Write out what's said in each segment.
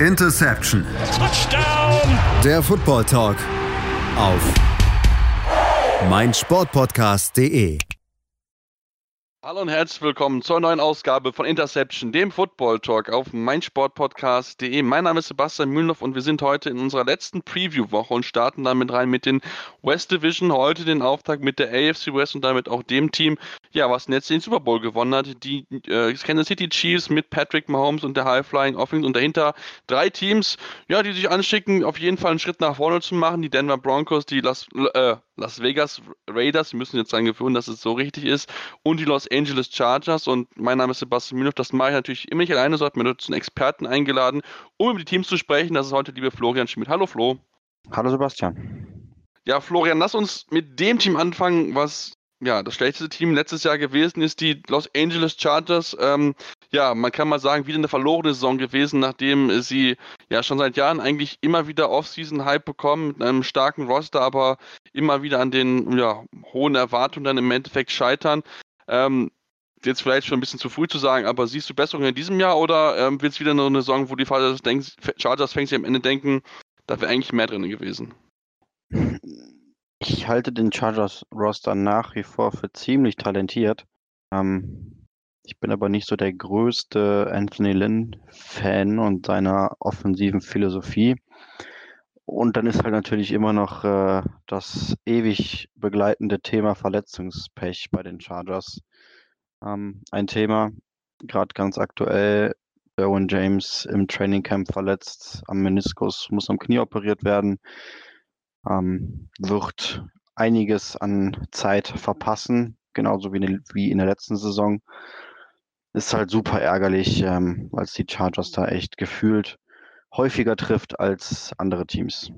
Interception. Touchdown. Der Football Talk auf meinsportpodcast.de. Hallo und herzlich willkommen zur neuen Ausgabe von Interception, dem Football Talk auf meinsportpodcast.de. Mein Name ist Sebastian Mühlenhoff und wir sind heute in unserer letzten Preview-Woche und starten damit rein mit den West Division. Heute den Auftakt mit der AFC West und damit auch dem Team, ja, was jetzt den Super Bowl gewonnen hat. Die äh, Kansas City Chiefs mit Patrick Mahomes und der High Flying Offense und dahinter drei Teams, ja, die sich anschicken, auf jeden Fall einen Schritt nach vorne zu machen. Die Denver Broncos, die Las, äh, Las Vegas Raiders, wir müssen jetzt sagen, gefühlen, dass es so richtig ist, und die Los Angeles Chargers. Und mein Name ist Sebastian Mühlenhoff. Das mache ich natürlich immer nicht alleine, so hat mir dazu einen Experten eingeladen, um über die Teams zu sprechen. Das ist heute liebe Florian Schmidt. Hallo Flo. Hallo Sebastian. Ja, Florian, lass uns mit dem Team anfangen, was ja das schlechteste Team letztes Jahr gewesen ist, die Los Angeles Chargers. Ähm, ja, man kann mal sagen, wieder eine verlorene Saison gewesen, nachdem sie ja schon seit Jahren eigentlich immer wieder Off-Season-Hype bekommen mit einem starken Roster, aber immer wieder an den ja, hohen Erwartungen dann im Endeffekt scheitern. Ähm, jetzt vielleicht schon ein bisschen zu früh zu sagen, aber siehst du Besserungen in diesem Jahr oder ähm, wird es wieder nur eine Saison, wo die Chargers fängt sich am Ende denken, da wäre eigentlich mehr drin gewesen? Ich halte den Chargers-Roster nach wie vor für ziemlich talentiert. Ähm, ich bin aber nicht so der größte Anthony Lynn-Fan und seiner offensiven Philosophie. Und dann ist halt natürlich immer noch äh, das ewig begleitende Thema Verletzungspech bei den Chargers ähm, ein Thema. Gerade ganz aktuell, Derwin James im Trainingcamp verletzt am Meniskus, muss am Knie operiert werden, ähm, wird einiges an Zeit verpassen, genauso wie in, wie in der letzten Saison. Ist halt super ärgerlich, ähm, weil die Chargers da echt gefühlt häufiger trifft als andere Teams.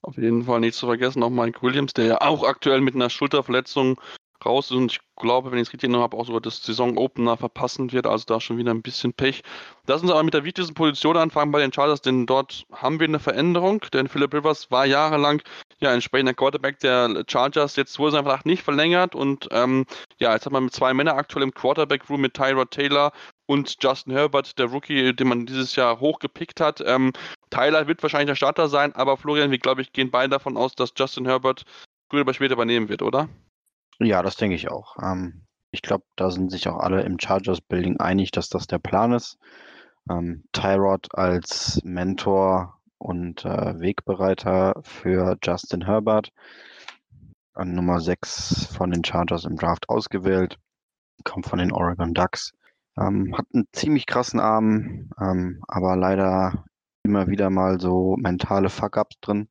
Auf jeden Fall nicht zu vergessen, auch Mike Williams, der ja auch aktuell mit einer Schulterverletzung raus ist und ich glaube, wenn ich es richtig noch habe, auch sogar das Saison-Opener verpassen wird, also da schon wieder ein bisschen Pech. Lass uns aber mit der wichtigsten Position anfangen bei den Chargers, denn dort haben wir eine Veränderung, denn Philip Rivers war jahrelang ja entsprechender Quarterback der Chargers, jetzt wurde sein Vertrag nicht verlängert und ähm, ja, jetzt hat man mit zwei Männern aktuell im Quarterback-Room mit Tyrod Taylor und Justin Herbert, der Rookie, den man dieses Jahr hochgepickt hat. Ähm, Tyler wird wahrscheinlich der Starter sein, aber Florian, wir glaube ich gehen beide davon aus, dass Justin Herbert früher oder später übernehmen wird, oder? Ja, das denke ich auch. Ähm, ich glaube, da sind sich auch alle im Chargers Building einig, dass das der Plan ist. Ähm, Tyrod als Mentor und äh, Wegbereiter für Justin Herbert an Nummer 6 von den Chargers im Draft ausgewählt, kommt von den Oregon Ducks. Ähm, hat einen ziemlich krassen Arm, ähm, aber leider immer wieder mal so mentale Fuck-ups drin.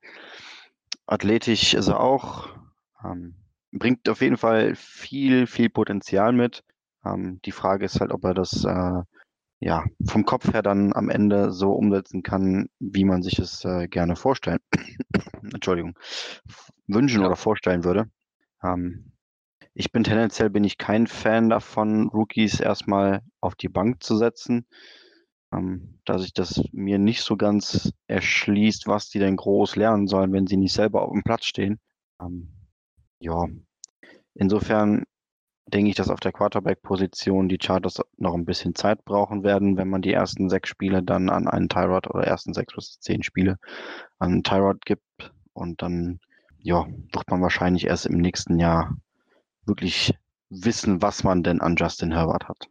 Athletisch ist er auch. Ähm, bringt auf jeden Fall viel, viel Potenzial mit. Ähm, die Frage ist halt, ob er das äh, ja vom Kopf her dann am Ende so umsetzen kann, wie man sich es äh, gerne vorstellen, Entschuldigung, wünschen ja. oder vorstellen würde. Ähm, ich bin tendenziell bin ich kein Fan davon, Rookies erstmal auf die Bank zu setzen, ähm, da sich das mir nicht so ganz erschließt, was die denn groß lernen sollen, wenn sie nicht selber auf dem Platz stehen. Ähm, ja, insofern denke ich, dass auf der Quarterback-Position die Chargers noch ein bisschen Zeit brauchen werden, wenn man die ersten sechs Spiele dann an einen Tyrod oder ersten sechs bis zehn Spiele an einen Tyrod gibt. Und dann, ja, wird man wahrscheinlich erst im nächsten Jahr wirklich wissen, was man denn an Justin Herbert hat.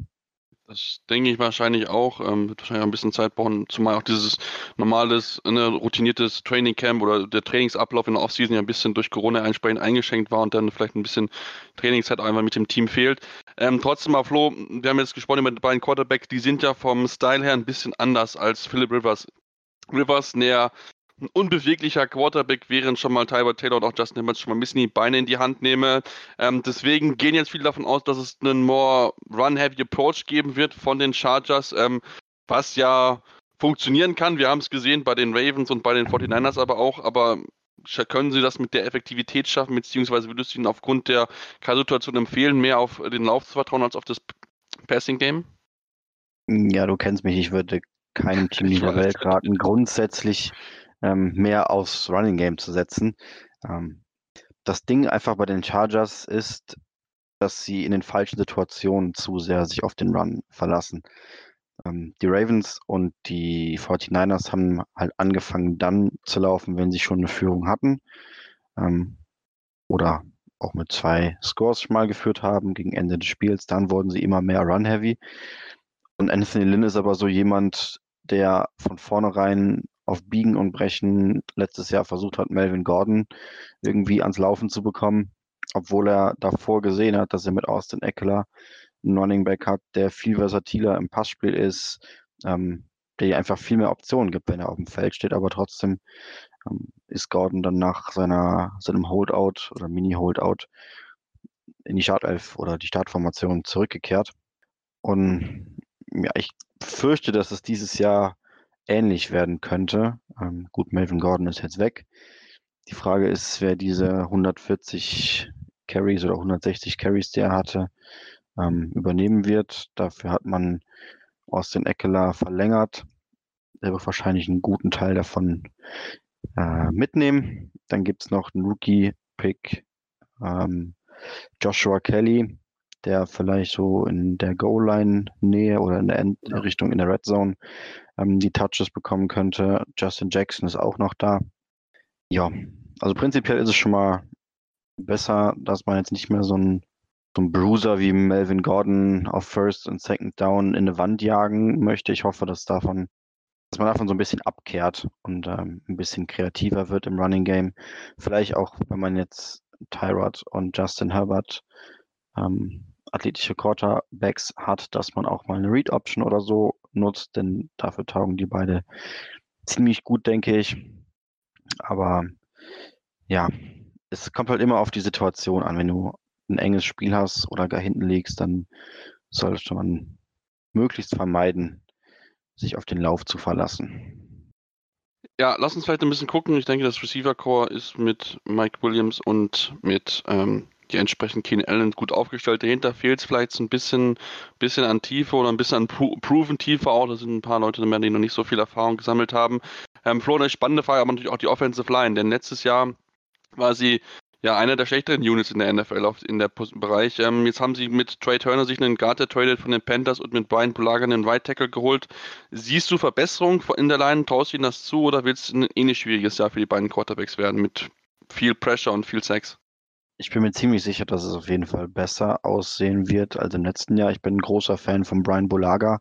Das denke ich wahrscheinlich auch. Ähm, wird wahrscheinlich auch ein bisschen Zeit brauchen, zumal auch dieses normales, ne, routiniertes Training Camp oder der Trainingsablauf in der Offseason ja ein bisschen durch Corona entsprechend eingeschränkt war und dann vielleicht ein bisschen Trainingszeit einfach mit dem Team fehlt. Ähm, trotzdem mal, Flo, wir haben jetzt gesprochen über die beiden Quarterbacks, die sind ja vom Style her ein bisschen anders als Philip Rivers. Rivers näher ein unbeweglicher Quarterback, während schon mal Tyler Taylor und auch Justin Herbert schon mal ein bisschen die Beine in die Hand nehme. Ähm, deswegen gehen jetzt viele davon aus, dass es einen more run-heavy Approach geben wird von den Chargers, ähm, was ja funktionieren kann. Wir haben es gesehen bei den Ravens und bei den 49ers aber auch, aber können Sie das mit der Effektivität schaffen, beziehungsweise würdest du Ihnen aufgrund der Situation empfehlen, mehr auf den Lauf zu vertrauen als auf das Passing Game? Ja, du kennst mich, ich würde keinem Team dieser Welt raten, grundsätzlich ähm, mehr aufs Running Game zu setzen. Ähm, das Ding einfach bei den Chargers ist, dass sie in den falschen Situationen zu sehr sich auf den Run verlassen. Ähm, die Ravens und die 49ers haben halt angefangen dann zu laufen, wenn sie schon eine Führung hatten. Ähm, oder auch mit zwei Scores mal geführt haben gegen Ende des Spiels. Dann wurden sie immer mehr run-heavy. Und Anthony Lynn ist aber so jemand, der von vornherein auf Biegen und Brechen letztes Jahr versucht hat, Melvin Gordon irgendwie ans Laufen zu bekommen, obwohl er davor gesehen hat, dass er mit Austin Eckler einen Running Back hat, der viel versatiler im Passspiel ist, ähm, der einfach viel mehr Optionen gibt, wenn er auf dem Feld steht, aber trotzdem ähm, ist Gordon dann nach seiner, seinem Holdout oder Mini-Holdout in die Startelf oder die Startformation zurückgekehrt. Und ja, ich fürchte, dass es dieses Jahr ähnlich werden könnte. Ähm, gut, Melvin Gordon ist jetzt weg. Die Frage ist, wer diese 140 Carries oder 160 Carries, die er hatte, ähm, übernehmen wird. Dafür hat man Austin Eckler verlängert. Er wird wahrscheinlich einen guten Teil davon äh, mitnehmen. Dann gibt es noch einen Rookie-Pick, ähm, Joshua Kelly, der vielleicht so in der Goal-Line-Nähe oder in der End. Richtung in der Red Zone ähm, die Touches bekommen könnte. Justin Jackson ist auch noch da. Ja, also prinzipiell ist es schon mal besser, dass man jetzt nicht mehr so ein so ein Bruiser wie Melvin Gordon auf First und Second Down in eine Wand jagen möchte. Ich hoffe, dass davon, dass man davon so ein bisschen abkehrt und ähm, ein bisschen kreativer wird im Running Game. Vielleicht auch, wenn man jetzt Tyrod und Justin Herbert ähm, athletische Quarterbacks hat, dass man auch mal eine Read Option oder so nutzt, denn dafür taugen die beide ziemlich gut, denke ich. Aber ja, es kommt halt immer auf die Situation an. Wenn du ein enges Spiel hast oder gar hinten liegst, dann sollte man möglichst vermeiden, sich auf den Lauf zu verlassen. Ja, lass uns vielleicht ein bisschen gucken. Ich denke, das Receiver Core ist mit Mike Williams und mit ähm, die entsprechend Keen Allen gut aufgestellt. Dahinter fehlt es vielleicht so ein bisschen, bisschen an Tiefe oder ein bisschen an Pro Proven Tiefe auch. Da sind ein paar Leute mehr, die noch nicht so viel Erfahrung gesammelt haben. Ähm, Flo, eine spannende Frage, aber natürlich auch die Offensive Line, denn letztes Jahr war sie ja, einer der schlechteren Units in der NFL auf, in der Bereich. Ähm, jetzt haben sie mit Trey Turner sich einen Guard getradet von den Panthers und mit Brian Bulaga einen Right Tackle geholt. Siehst du Verbesserungen in der Line? Traust du ihnen das zu oder wird es ein ähnlich schwieriges Jahr für die beiden Quarterbacks werden mit viel Pressure und viel Sex? Ich bin mir ziemlich sicher, dass es auf jeden Fall besser aussehen wird als im letzten Jahr. Ich bin ein großer Fan von Brian Bulaga.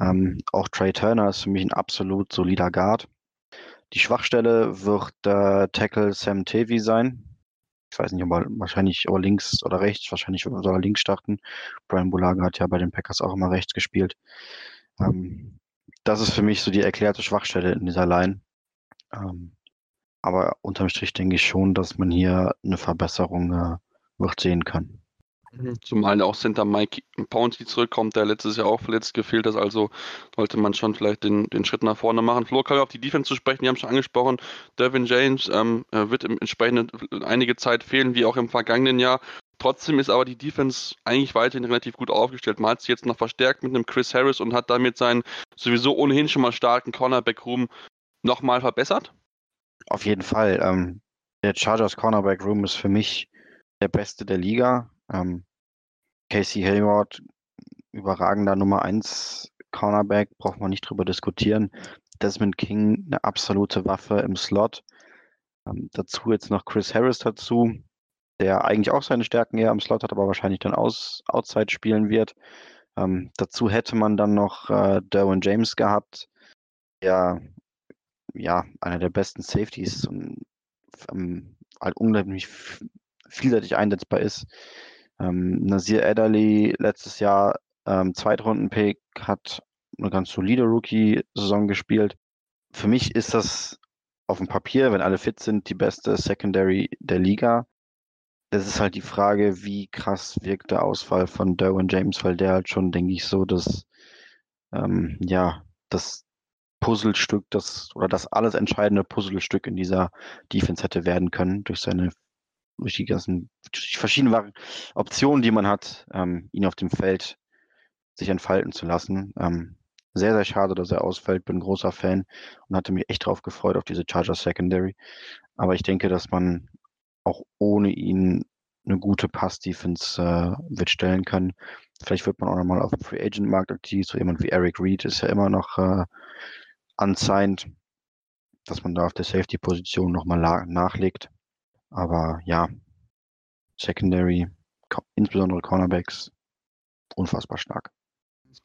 Ähm, auch Trey Turner ist für mich ein absolut solider Guard. Die Schwachstelle wird äh, Tackle Sam Tavy sein ich weiß nicht, ob er wahrscheinlich aber links oder rechts, wahrscheinlich soll er links starten. Brian Bulaga hat ja bei den Packers auch immer rechts gespielt. Ähm, das ist für mich so die erklärte Schwachstelle in dieser Line. Ähm, aber unterm Strich denke ich schon, dass man hier eine Verbesserung äh, wird sehen kann. Mhm. Zumal auch Center Mike Pouncey zurückkommt, der letztes Jahr auch verletzt gefehlt ist. Also sollte man schon vielleicht den, den Schritt nach vorne machen. Flo, kann auf die Defense zu sprechen. Die haben schon angesprochen, Devin James ähm, wird im entsprechend einige Zeit fehlen, wie auch im vergangenen Jahr. Trotzdem ist aber die Defense eigentlich weiterhin relativ gut aufgestellt. Man hat sie jetzt noch verstärkt mit einem Chris Harris und hat damit seinen sowieso ohnehin schon mal starken Cornerback-Room nochmal verbessert. Auf jeden Fall. Ähm, der Chargers Cornerback-Room ist für mich der beste der Liga. Ähm, Casey Hayward, überragender Nummer 1 Cornerback, braucht man nicht drüber diskutieren. Desmond King, eine absolute Waffe im Slot. Ähm, dazu jetzt noch Chris Harris dazu, der eigentlich auch seine Stärken eher im Slot hat, aber wahrscheinlich dann aus, Outside spielen wird. Ähm, dazu hätte man dann noch äh, Derwin James gehabt, der ja einer der besten Safeties und ähm, halt unglaublich vielseitig einsetzbar ist. Ähm, Nasir Ederly letztes Jahr ähm, Zweitrunden-Pick, hat eine ganz solide Rookie-Saison gespielt. Für mich ist das auf dem Papier, wenn alle fit sind, die beste Secondary der Liga. Es ist halt die Frage, wie krass wirkt der Ausfall von Derwin James, weil der halt schon, denke ich, so das, ähm, ja, das Puzzlestück, das oder das alles entscheidende Puzzlestück in dieser Defense hätte werden können durch seine durch die ganzen durch die verschiedenen Optionen, die man hat, ähm, ihn auf dem Feld sich entfalten zu lassen. Ähm, sehr, sehr schade, dass er ausfällt. Bin großer Fan und hatte mich echt drauf gefreut auf diese Charger Secondary. Aber ich denke, dass man auch ohne ihn eine gute Pass-Defense äh, wird stellen können. Vielleicht wird man auch nochmal auf dem Free Agent Markt aktiv. So jemand wie Eric Reed ist ja immer noch äh, unsigned, dass man da auf der Safety-Position nochmal nachlegt. Aber ja, Secondary, insbesondere Cornerbacks, unfassbar stark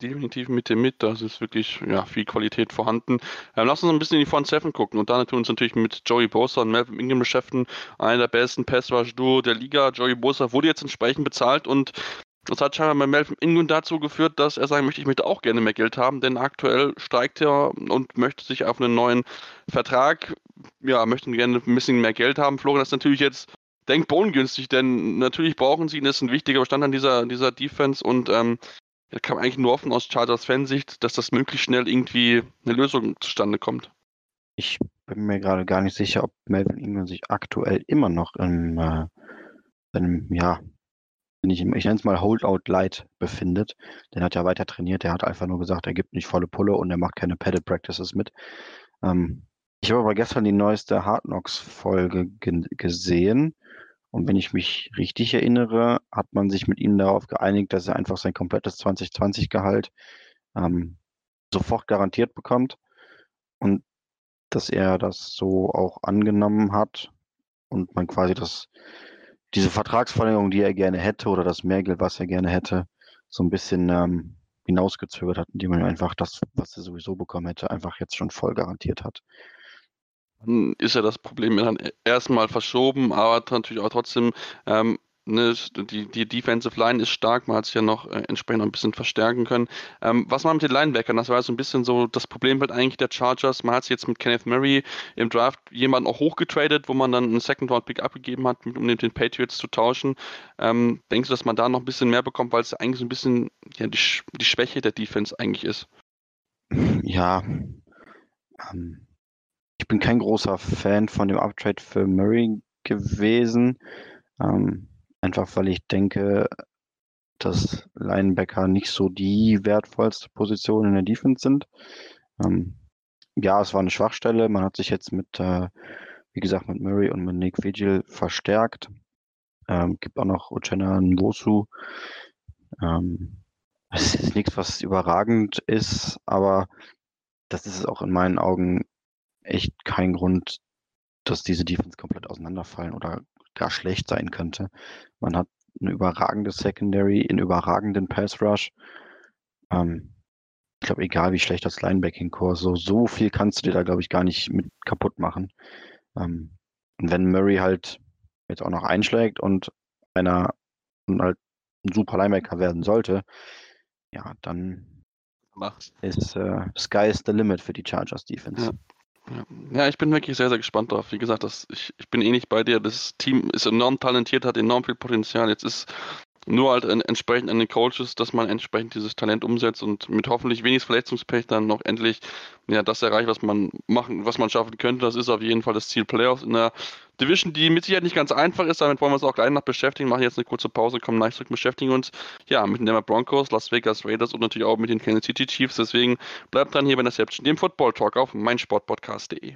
definitiv mit dem mit. Da ist wirklich ja, viel Qualität vorhanden. Ähm, lass uns ein bisschen in die Front Seven gucken und dann tun wir uns natürlich mit Joey Bosa und Melvin Ingram beschäftigen. Einer der besten Pass-Rush-Duo der Liga. Joey Bosa wurde jetzt entsprechend bezahlt und das hat scheinbar bei Melvin Ingram dazu geführt, dass er sagen möchte, ich möchte auch gerne mehr Geld haben, denn aktuell steigt er und möchte sich auf einen neuen Vertrag, ja, möchten gerne ein bisschen mehr Geld haben. Florian, ist natürlich jetzt denkbar ungünstig, denn natürlich brauchen sie ihn, das ist ein wichtiger Bestandteil dieser, dieser Defense und ähm, da kann eigentlich nur hoffen aus Chargers Fansicht, dass das möglichst schnell irgendwie eine Lösung zustande kommt. Ich bin mir gerade gar nicht sicher, ob Melvin Ingram sich aktuell immer noch in äh, einem, ja, ich, ich nenne es mal Holdout Light befindet. Den hat ja weiter trainiert. Der hat einfach nur gesagt, er gibt nicht volle Pulle und er macht keine Padded Practices mit. Ähm, ich habe aber gestern die neueste Hard Knocks Folge gesehen und wenn ich mich richtig erinnere, hat man sich mit ihm darauf geeinigt, dass er einfach sein komplettes 2020-Gehalt ähm, sofort garantiert bekommt und dass er das so auch angenommen hat und man quasi das, diese Vertragsverlängerung, die er gerne hätte oder das Mehrgeld, was er gerne hätte, so ein bisschen ähm, hinausgezögert hat, indem man einfach das, was er sowieso bekommen hätte, einfach jetzt schon voll garantiert hat. Dann ist ja das Problem dann erstmal verschoben, aber natürlich auch trotzdem, ähm, ne, die, die Defensive Line ist stark, man hat sich ja noch äh, entsprechend ein bisschen verstärken können. Ähm, was man mit den Linebackern, das war so ein bisschen so das Problem halt eigentlich der Chargers, man hat sich jetzt mit Kenneth Murray im Draft jemanden auch hochgetradet, wo man dann einen Second Round Pick abgegeben hat, um den, den Patriots zu tauschen. Ähm, denkst du, dass man da noch ein bisschen mehr bekommt, weil es eigentlich so ein bisschen ja, die, die Schwäche der Defense eigentlich ist? Ja, ähm, ich bin kein großer Fan von dem Uptrade für Murray gewesen. Ähm, einfach weil ich denke, dass Linebacker nicht so die wertvollste Position in der Defense sind. Ähm, ja, es war eine Schwachstelle. Man hat sich jetzt mit, äh, wie gesagt, mit Murray und mit Nick Vigil verstärkt. Ähm, gibt auch noch Uchenna Nwosu. Ähm, es ist nichts, was überragend ist, aber das ist auch in meinen Augen echt kein Grund, dass diese Defense komplett auseinanderfallen oder gar schlecht sein könnte. Man hat eine überragende Secondary, einen überragenden Pass Rush. Ähm, ich glaube, egal wie schlecht das Linebacking-Core, so, so viel kannst du dir da, glaube ich, gar nicht mit kaputt machen. Ähm, und wenn Murray halt jetzt auch noch einschlägt und einer und halt ein super Linebacker werden sollte, ja, dann Macht. ist äh, Sky is the limit für die Chargers Defense. Ja. Ja, ich bin wirklich sehr, sehr gespannt drauf. Wie gesagt, das, ich, ich bin eh nicht bei dir. Das Team ist enorm talentiert, hat enorm viel Potenzial. Jetzt ist nur halt entsprechend an den Coaches, dass man entsprechend dieses Talent umsetzt und mit hoffentlich wenig Verletzungspech dann noch endlich ja, das erreicht, was man machen, was man schaffen könnte. Das ist auf jeden Fall das Ziel Playoffs in der Division, die mit Sicherheit nicht ganz einfach ist. Damit wollen wir uns auch gleich noch beschäftigen. Machen jetzt eine kurze Pause, kommen gleich zurück, beschäftigen uns ja mit den Denver Broncos, Las Vegas Raiders und natürlich auch mit den Kansas City Chiefs. Deswegen bleibt dann hier bei Interception, dem Football Talk auf meinsportpodcast.de.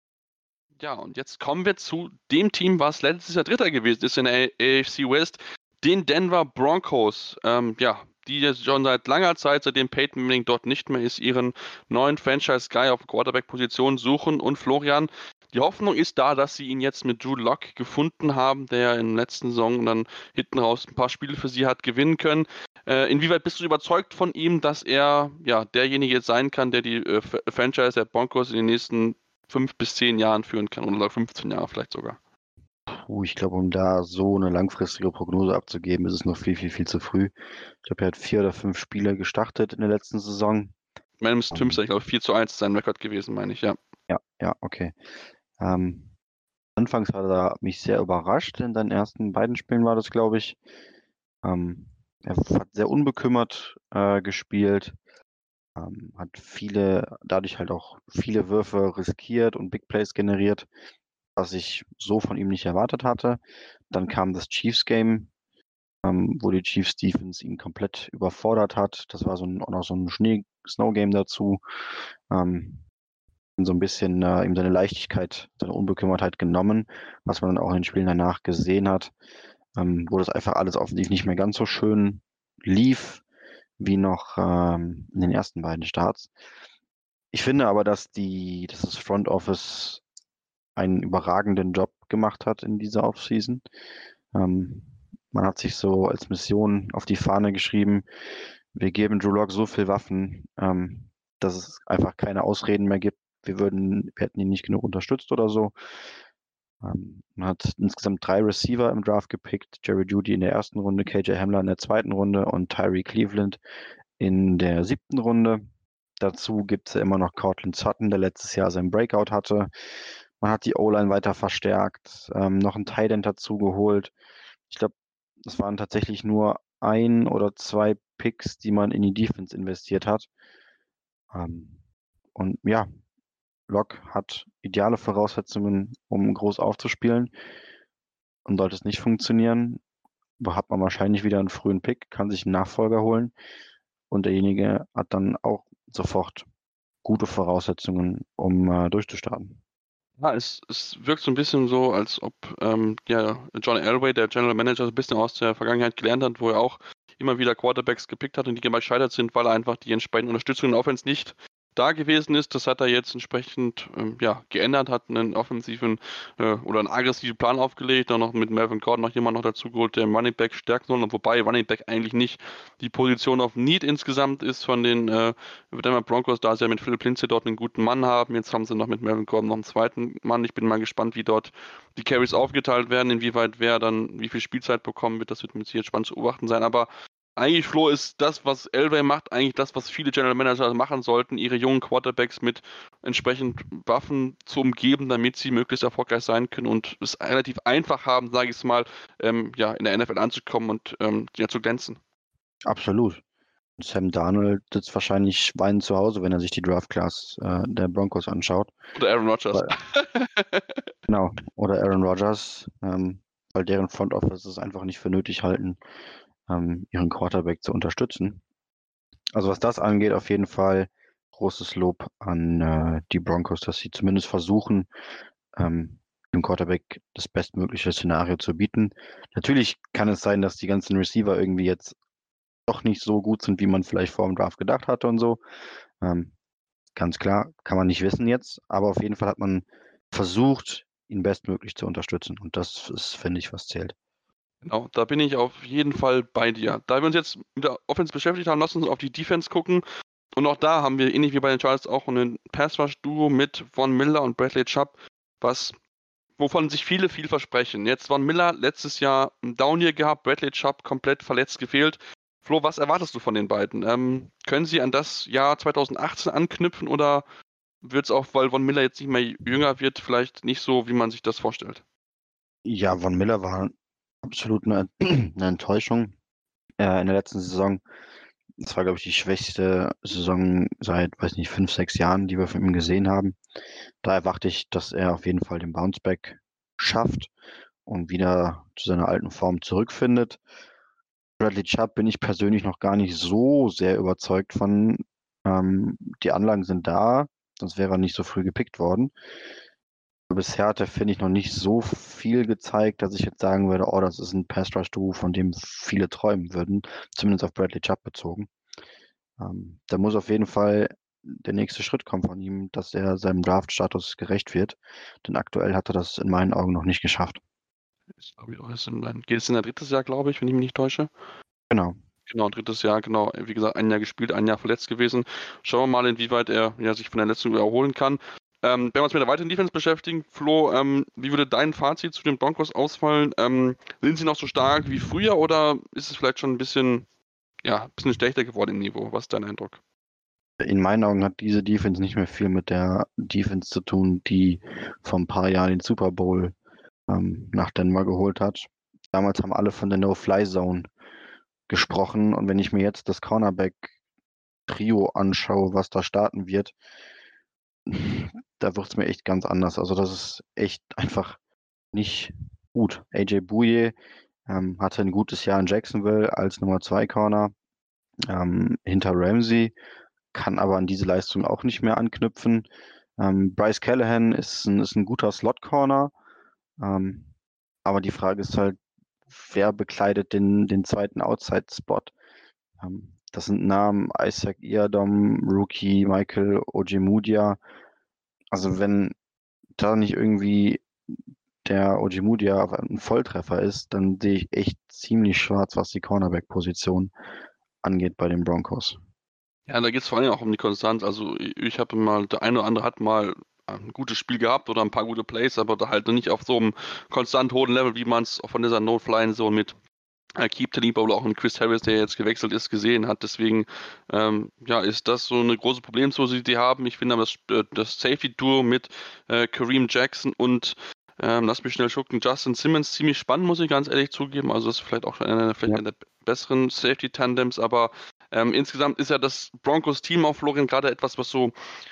Ja, und jetzt kommen wir zu dem Team, was letztes Jahr Dritter gewesen ist in der AFC West, den Denver Broncos. Ähm, ja, die jetzt schon seit langer Zeit, seitdem Peyton Manning dort nicht mehr ist, ihren neuen Franchise-Guy auf Quarterback-Position suchen. Und Florian, die Hoffnung ist da, dass sie ihn jetzt mit Drew Lock gefunden haben, der in der letzten Saison dann hinten raus ein paar Spiele für sie hat gewinnen können. Äh, inwieweit bist du überzeugt von ihm, dass er ja derjenige jetzt sein kann, der die äh, Franchise der Broncos in den nächsten fünf bis zehn Jahren führen kann oder 15 Jahre vielleicht sogar. Puh, ich glaube, um da so eine langfristige Prognose abzugeben, ist es noch viel, viel, viel zu früh. Ich glaube, er hat vier oder fünf Spiele gestartet in der letzten Saison. Ich meine, Tim ist, ich glaube, 4 zu 1 sein Rekord gewesen, meine ich, ja. Ja, ja, okay. Ähm, Anfangs hat er mich sehr überrascht. In seinen ersten beiden Spielen war das, glaube ich. Ähm, er hat sehr unbekümmert äh, gespielt, ähm, hat viele, dadurch halt auch viele Würfe riskiert und Big Plays generiert, was ich so von ihm nicht erwartet hatte. Dann kam das Chiefs Game, ähm, wo die Chiefs Defense ihn komplett überfordert hat. Das war so ein, auch noch so ein Schnee-Snow-Game dazu. Ähm, so ein bisschen äh, ihm seine Leichtigkeit, seine Unbekümmertheit genommen, was man dann auch in den Spielen danach gesehen hat, ähm, wo das einfach alles offensiv nicht mehr ganz so schön lief wie noch ähm, in den ersten beiden Starts. Ich finde aber, dass die, dass das Front Office einen überragenden Job gemacht hat in dieser Offseason. Ähm, man hat sich so als Mission auf die Fahne geschrieben, wir geben Drew Lock so viel Waffen, ähm, dass es einfach keine Ausreden mehr gibt. Wir würden, wir hätten ihn nicht genug unterstützt oder so. Ähm, man hat insgesamt drei Receiver im Draft gepickt. Jerry Judy in der ersten Runde, KJ Hamler in der zweiten Runde und Tyree Cleveland in der siebten Runde. Dazu gibt es ja immer noch Cortland Sutton, der letztes Jahr seinen Breakout hatte. Man hat die O-Line weiter verstärkt, ähm, noch ein Tight End dazu geholt. Ich glaube, es waren tatsächlich nur ein oder zwei Picks, die man in die Defense investiert hat. Ähm, und ja, Locke hat ideale Voraussetzungen, um groß aufzuspielen. Und sollte es nicht funktionieren, hat man wahrscheinlich wieder einen frühen Pick, kann sich einen Nachfolger holen. Und derjenige hat dann auch sofort gute Voraussetzungen, um äh, durchzustarten. Ja, es, es wirkt so ein bisschen so, als ob ähm, ja, John Elway, der General Manager, ein bisschen aus der Vergangenheit gelernt hat, wo er auch immer wieder Quarterbacks gepickt hat und die gescheitert sind, weil er einfach die entsprechende Unterstützung in Offense nicht da gewesen ist. Das hat er jetzt entsprechend ähm, ja, geändert, hat einen offensiven äh, oder einen aggressiven Plan aufgelegt, dann noch mit Melvin Gordon noch jemand noch dazu geholt, der Running Back stärken soll, wobei Running Back eigentlich nicht die Position auf Need insgesamt ist von den äh, Denver Broncos, da sie ja mit Philip Lindsay dort einen guten Mann haben. Jetzt haben sie noch mit Melvin Gordon noch einen zweiten Mann. Ich bin mal gespannt, wie dort die Carries aufgeteilt werden, inwieweit wer dann wie viel Spielzeit bekommen wird. Das wird mit Sicherheit spannend zu beobachten sein. Aber eigentlich, Flo, ist das, was Elway macht, eigentlich das, was viele General Manager machen sollten, ihre jungen Quarterbacks mit entsprechend Waffen zu umgeben, damit sie möglichst erfolgreich sein können und es relativ einfach haben, sage ich es mal, ähm, ja, in der NFL anzukommen und ähm, ja, zu glänzen. Absolut. Sam Darnold sitzt wahrscheinlich weinend zu Hause, wenn er sich die Draft Class äh, der Broncos anschaut. Oder Aaron Rodgers. genau, oder Aaron Rodgers, ähm, weil deren Front Office es einfach nicht für nötig halten, ähm, ihren Quarterback zu unterstützen. Also was das angeht, auf jeden Fall großes Lob an äh, die Broncos, dass sie zumindest versuchen, ähm, dem Quarterback das bestmögliche Szenario zu bieten. Natürlich kann es sein, dass die ganzen Receiver irgendwie jetzt doch nicht so gut sind, wie man vielleicht vor dem Draft gedacht hatte und so. Ähm, ganz klar, kann man nicht wissen jetzt, aber auf jeden Fall hat man versucht, ihn bestmöglich zu unterstützen. Und das ist, finde ich, was zählt. Genau, da bin ich auf jeden Fall bei dir. Da wir uns jetzt mit der Offense beschäftigt haben, lass uns auf die Defense gucken. Und auch da haben wir, ähnlich wie bei den Chargers, auch ein Pass-Rush-Duo mit Von Miller und Bradley Chubb, was, wovon sich viele viel versprechen. Jetzt Von Miller letztes Jahr ein Down-Year gehabt, Bradley Chubb komplett verletzt gefehlt. Flo, was erwartest du von den beiden? Ähm, können sie an das Jahr 2018 anknüpfen oder wird es auch, weil Von Miller jetzt nicht mehr jünger wird, vielleicht nicht so, wie man sich das vorstellt? Ja, Von Miller war absolut eine, eine Enttäuschung äh, in der letzten Saison. Das war, glaube ich, die schwächste Saison seit, weiß nicht, fünf, sechs Jahren, die wir von ihm gesehen haben. Da erwarte ich, dass er auf jeden Fall den Bounceback schafft und wieder zu seiner alten Form zurückfindet. Bradley Chubb bin ich persönlich noch gar nicht so sehr überzeugt von. Ähm, die Anlagen sind da, sonst wäre er nicht so früh gepickt worden. Bisher hat er, finde ich, noch nicht so viel gezeigt, dass ich jetzt sagen würde, oh, das ist ein Pass-Rush-Duo, von dem viele träumen würden, zumindest auf Bradley Chubb bezogen. Ähm, da muss auf jeden Fall der nächste Schritt kommen von ihm, dass er seinem Draft-Status gerecht wird, denn aktuell hat er das in meinen Augen noch nicht geschafft. Ich glaube, es geht es in der drittes Jahr, glaube ich, wenn ich mich nicht täusche. Genau. Genau, drittes Jahr, genau. Wie gesagt, ein Jahr gespielt, ein Jahr verletzt gewesen. Schauen wir mal, inwieweit er ja, sich von der letzten erholen kann. Ähm, wenn wir uns mit der weiteren Defense beschäftigen, Flo, ähm, wie würde dein Fazit zu den Broncos ausfallen? Ähm, sind sie noch so stark wie früher oder ist es vielleicht schon ein bisschen, ja, ein bisschen schlechter geworden im Niveau? Was ist dein Eindruck? In meinen Augen hat diese Defense nicht mehr viel mit der Defense zu tun, die vor ein paar Jahren den Super Bowl ähm, nach Denver geholt hat. Damals haben alle von der No-Fly-Zone gesprochen und wenn ich mir jetzt das Cornerback-Trio anschaue, was da starten wird, da wird es mir echt ganz anders. Also das ist echt einfach nicht gut. AJ Bouye ähm, hatte ein gutes Jahr in Jacksonville als Nummer 2 Corner ähm, hinter Ramsey, kann aber an diese Leistung auch nicht mehr anknüpfen. Ähm, Bryce Callahan ist ein, ist ein guter Slot-Corner, ähm, aber die Frage ist halt, wer bekleidet den, den zweiten Outside-Spot? Das sind Namen Isaac Iadom, Rookie Michael Ojemudia. Also wenn da nicht irgendwie der Ojemudia ein Volltreffer ist, dann sehe ich echt ziemlich schwarz, was die Cornerback-Position angeht bei den Broncos. Ja, da geht es vor allem auch um die Konstanz. Also ich habe mal, der eine oder andere hat mal ein gutes Spiel gehabt oder ein paar gute Plays, aber da halt nicht auf so einem konstant hohen Level, wie man es von dieser No-Fly-Zone mit Keep Taliba oder auch mit Chris Harris, der jetzt gewechselt ist, gesehen hat. Deswegen ähm, ja, ist das so eine große Problemzone, die sie haben. Ich finde das, äh, das Safety-Duo mit äh, Kareem Jackson und ähm, lass mich schnell schucken. Justin Simmons ziemlich spannend, muss ich ganz ehrlich zugeben. Also das ist vielleicht auch einer, vielleicht ja. einer der besseren Safety-Tandems, aber ähm, insgesamt ist ja das Broncos-Team auf Florian gerade etwas, was so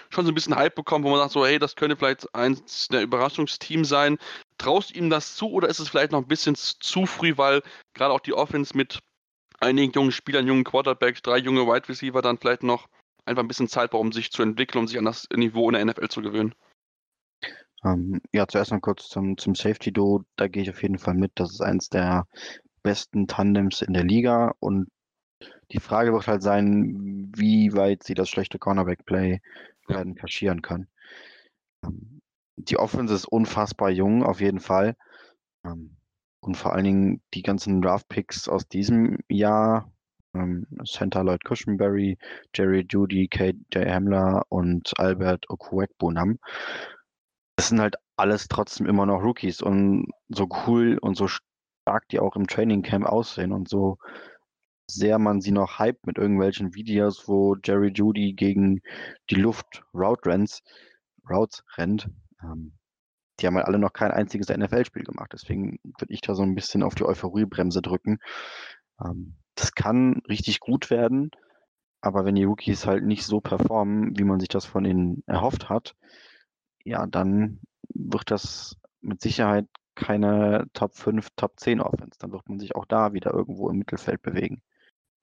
schon so ein bisschen Hype bekommt, wo man sagt so, hey, das könnte vielleicht eins der Überraschungsteam sein. Traust du ihm das zu oder ist es vielleicht noch ein bisschen zu früh, weil gerade auch die Offense mit einigen jungen Spielern, jungen Quarterbacks, drei junge Wide Receiver dann vielleicht noch einfach ein bisschen Zeit braucht, um sich zu entwickeln, um sich an das Niveau in der NFL zu gewöhnen? Ähm, ja, zuerst mal kurz zum, zum Safety-Do. Da gehe ich auf jeden Fall mit. Das ist eins der besten Tandems in der Liga und die Frage wird halt sein, wie weit sie das schlechte Cornerback-Play werden kaschieren können. Ähm, die Offense ist unfassbar jung, auf jeden Fall. Ähm, und vor allen Dingen die ganzen Draft-Picks aus diesem Jahr, ähm, Center Lloyd Cushenberry, Jerry Judy, KJ Hamler und Albert Okuekbunam, das sind halt alles trotzdem immer noch Rookies und so cool und so stark die auch im Training Camp aussehen und so sehr man sie noch hype mit irgendwelchen Videos, wo Jerry Judy gegen die Luft Route rennt, Routes rennt. Ähm, die haben halt alle noch kein einziges NFL-Spiel gemacht. Deswegen würde ich da so ein bisschen auf die Euphoriebremse drücken. Ähm, das kann richtig gut werden, aber wenn die Rookies halt nicht so performen, wie man sich das von ihnen erhofft hat, ja, dann wird das mit Sicherheit keine Top 5, Top 10 Offense. Dann wird man sich auch da wieder irgendwo im Mittelfeld bewegen.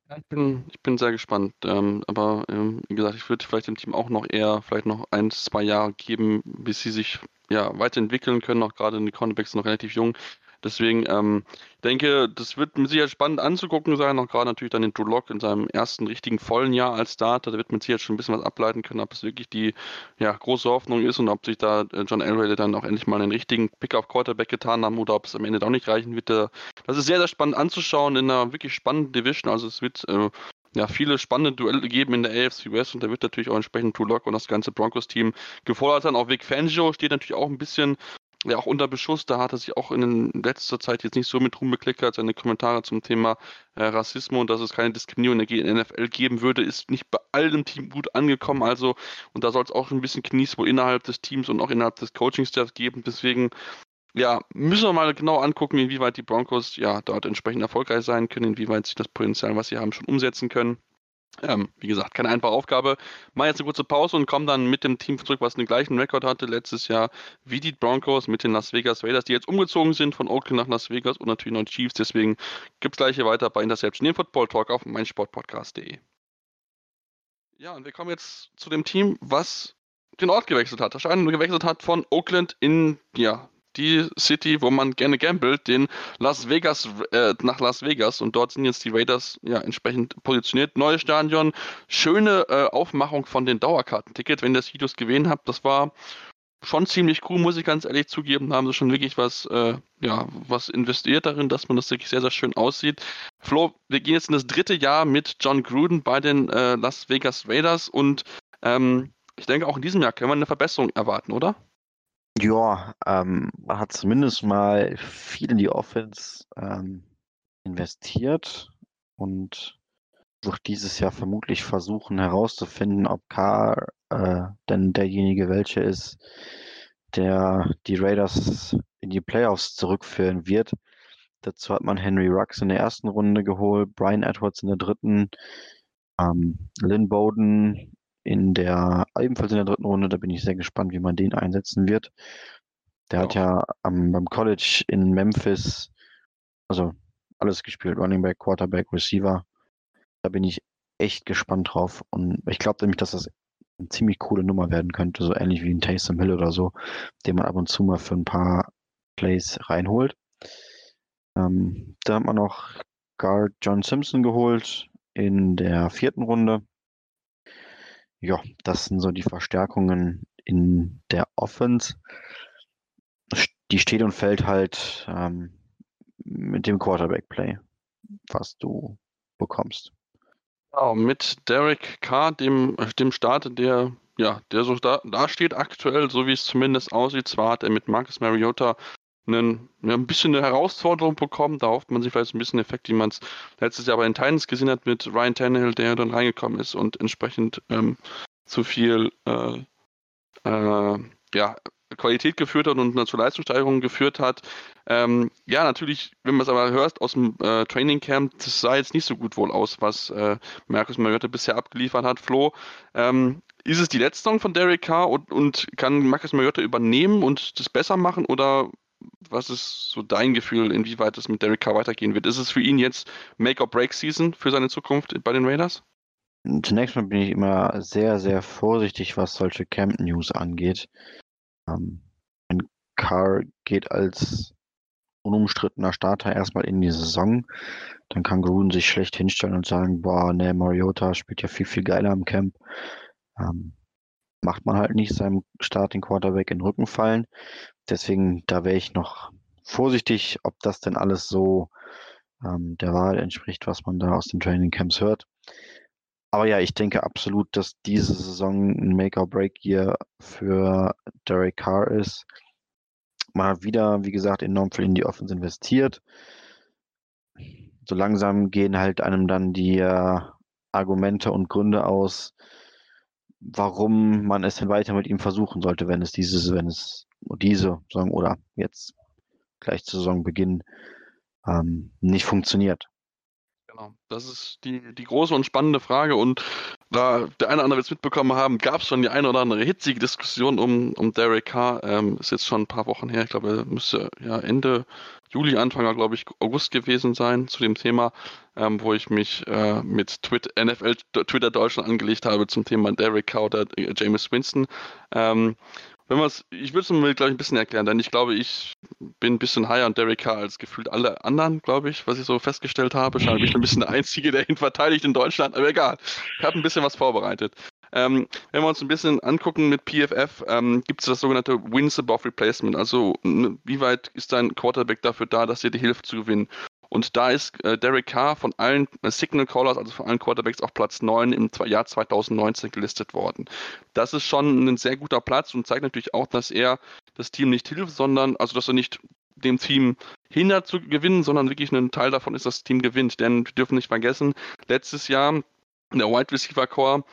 Ja, ich bin, ich bin sehr gespannt. Ähm, aber ähm, wie gesagt, ich würde vielleicht dem Team auch noch eher vielleicht noch ein, zwei Jahre geben, bis sie sich ja weiterentwickeln können. Auch gerade die Cornerbacks noch relativ jung. Deswegen ähm, denke, das wird mit Sicherheit spannend anzugucken sein, auch gerade natürlich dann den Drew Lock in seinem ersten richtigen vollen Jahr als Starter. Da wird man sicher schon ein bisschen was ableiten können, ob es wirklich die ja, große Hoffnung ist und ob sich da äh, John Elway dann auch endlich mal einen richtigen Pick auf Quarterback getan haben oder ob es am Ende doch nicht reichen wird. Das ist sehr, sehr spannend anzuschauen in einer wirklich spannenden Division. Also es wird äh, ja, viele spannende Duelle geben in der AFC West und da wird natürlich auch entsprechend Lock und das ganze Broncos-Team gefordert sein. Auch Vic Fangio steht natürlich auch ein bisschen ja auch unter Beschuss, da hat er sich auch in letzter Zeit jetzt nicht so mit rumbekleckert. Seine Kommentare zum Thema äh, Rassismus und dass es keine Diskriminierung in der NFL geben würde, ist nicht bei allen Team gut angekommen. Also, und da soll es auch ein bisschen Knies wohl innerhalb des Teams und auch innerhalb des Coaching-Staffs geben. Deswegen, ja, müssen wir mal genau angucken, inwieweit die Broncos ja dort entsprechend erfolgreich sein können, inwieweit sie das Potenzial, was sie haben, schon umsetzen können. Ähm, wie gesagt, keine einfache Aufgabe. Mal jetzt eine kurze Pause und kommen dann mit dem Team zurück, was den gleichen Rekord hatte letztes Jahr wie die Broncos mit den Las Vegas Raiders, die jetzt umgezogen sind von Oakland nach Las Vegas und natürlich noch Chiefs. Deswegen gibt es gleich hier weiter bei Interception, den Football Talk auf meinsportpodcast.de. Ja, und wir kommen jetzt zu dem Team, was den Ort gewechselt hat. Wahrscheinlich gewechselt hat von Oakland in ja, die City, wo man gerne gambelt, den Las Vegas, äh, nach Las Vegas. Und dort sind jetzt die Raiders ja entsprechend positioniert. Neues Stadion, schöne äh, Aufmachung von den Dauerkartentickets. Wenn ihr das Videos gesehen habt, das war schon ziemlich cool, muss ich ganz ehrlich zugeben. Da haben sie schon wirklich was, äh, ja, was investiert darin, dass man das wirklich sehr, sehr schön aussieht. Flo, wir gehen jetzt in das dritte Jahr mit John Gruden bei den äh, Las Vegas Raiders und ähm, ich denke, auch in diesem Jahr können wir eine Verbesserung erwarten, oder? Ja, ähm, hat zumindest mal viel in die Offense ähm, investiert und wird dieses Jahr vermutlich versuchen herauszufinden, ob Carr äh, denn derjenige welche ist, der die Raiders in die Playoffs zurückführen wird. Dazu hat man Henry Rux in der ersten Runde geholt, Brian Edwards in der dritten, ähm, Lynn Bowden in der, ebenfalls in der dritten Runde. Da bin ich sehr gespannt, wie man den einsetzen wird. Der ja. hat ja am, beim College in Memphis, also alles gespielt, Running Back, Quarterback, Receiver. Da bin ich echt gespannt drauf. Und ich glaube nämlich, dass das eine ziemlich coole Nummer werden könnte, so ähnlich wie ein Taysom Hill oder so, den man ab und zu mal für ein paar Plays reinholt. Ähm, da hat man noch Guard John Simpson geholt in der vierten Runde. Ja, das sind so die Verstärkungen in der Offense. Die steht und fällt halt ähm, mit dem Quarterback-Play, was du bekommst. Genau, mit Derek Carr, dem, dem Starter, der ja, der so da, da steht aktuell, so wie es zumindest aussieht. Zwar hat er mit Marcus Mariota einen, ein bisschen eine Herausforderung bekommen. Da hofft man sich vielleicht ein bisschen Effekt, wie man es letztes Jahr bei den Titans gesehen hat mit Ryan Tannehill, der dann reingekommen ist und entsprechend ähm, zu viel äh, äh, ja, Qualität geführt hat und zur Leistungssteigerung geführt hat. Ähm, ja, natürlich, wenn man es aber hört aus dem äh, Training Camp, das sah jetzt nicht so gut wohl aus, was äh, Markus Mariota bisher abgeliefert hat. Flo, ähm, ist es die letzte Saison von Derek Carr und, und kann Marcus Mariota übernehmen und das besser machen oder was ist so dein Gefühl, inwieweit es mit Derek Carr weitergehen wird? Ist es für ihn jetzt Make-or-Break-Season für seine Zukunft bei den Raiders? Zunächst mal bin ich immer sehr, sehr vorsichtig, was solche Camp-News angeht. Ähm, Carr geht als unumstrittener Starter erstmal in die Saison. Dann kann Gruden sich schlecht hinstellen und sagen, boah, ne, Mariota spielt ja viel, viel geiler im Camp. Ähm, macht man halt nicht seinem Starting Quarterback in den Rücken fallen. Deswegen, da wäre ich noch vorsichtig, ob das denn alles so ähm, der Wahrheit entspricht, was man da aus den Training Camps hört. Aber ja, ich denke absolut, dass diese Saison ein Make-or-Break-Year für Derek Carr ist. Hat wieder, wie gesagt, enorm viel in die Offense investiert. So langsam gehen halt einem dann die äh, Argumente und Gründe aus, warum man es denn weiter mit ihm versuchen sollte, wenn es dieses, wenn es diese Saison oder jetzt gleich zur Saisonbeginn ähm, nicht funktioniert. Genau, das ist die, die große und spannende Frage. Und da der eine oder andere jetzt mitbekommen haben, gab es schon die eine oder andere hitzige Diskussion um, um Derek Carr. Ähm, ist jetzt schon ein paar Wochen her. Ich glaube, er müsste ja Ende Juli, Anfang, glaube ich, August gewesen sein zu dem Thema, ähm, wo ich mich äh, mit Twitter, NFL Twitter Deutschland angelegt habe zum Thema Derek Carr oder äh, James Winston. Ähm, wenn man ich würde es mir gleich ein bisschen erklären, denn ich glaube, ich bin ein bisschen higher an Derek Carr als gefühlt alle anderen, glaube ich, was ich so festgestellt habe. Scheinbar bin ich ein bisschen der Einzige, der ihn verteidigt in Deutschland, aber egal. Ich habe ein bisschen was vorbereitet. Ähm, wenn wir uns ein bisschen angucken mit PFF, ähm, gibt es das sogenannte Wins above Replacement. Also, wie weit ist dein Quarterback dafür da, dass dir die Hilfe zu gewinnen? Und da ist äh, Derek Carr von allen äh, Signal Callers, also von allen Quarterbacks, auf Platz 9 im Jahr 2019 gelistet worden. Das ist schon ein sehr guter Platz und zeigt natürlich auch, dass er das Team nicht hilft, sondern, also dass er nicht dem Team hindert zu gewinnen, sondern wirklich ein Teil davon ist, dass das Team gewinnt. Denn wir dürfen nicht vergessen, letztes Jahr der Wide Receiver Core,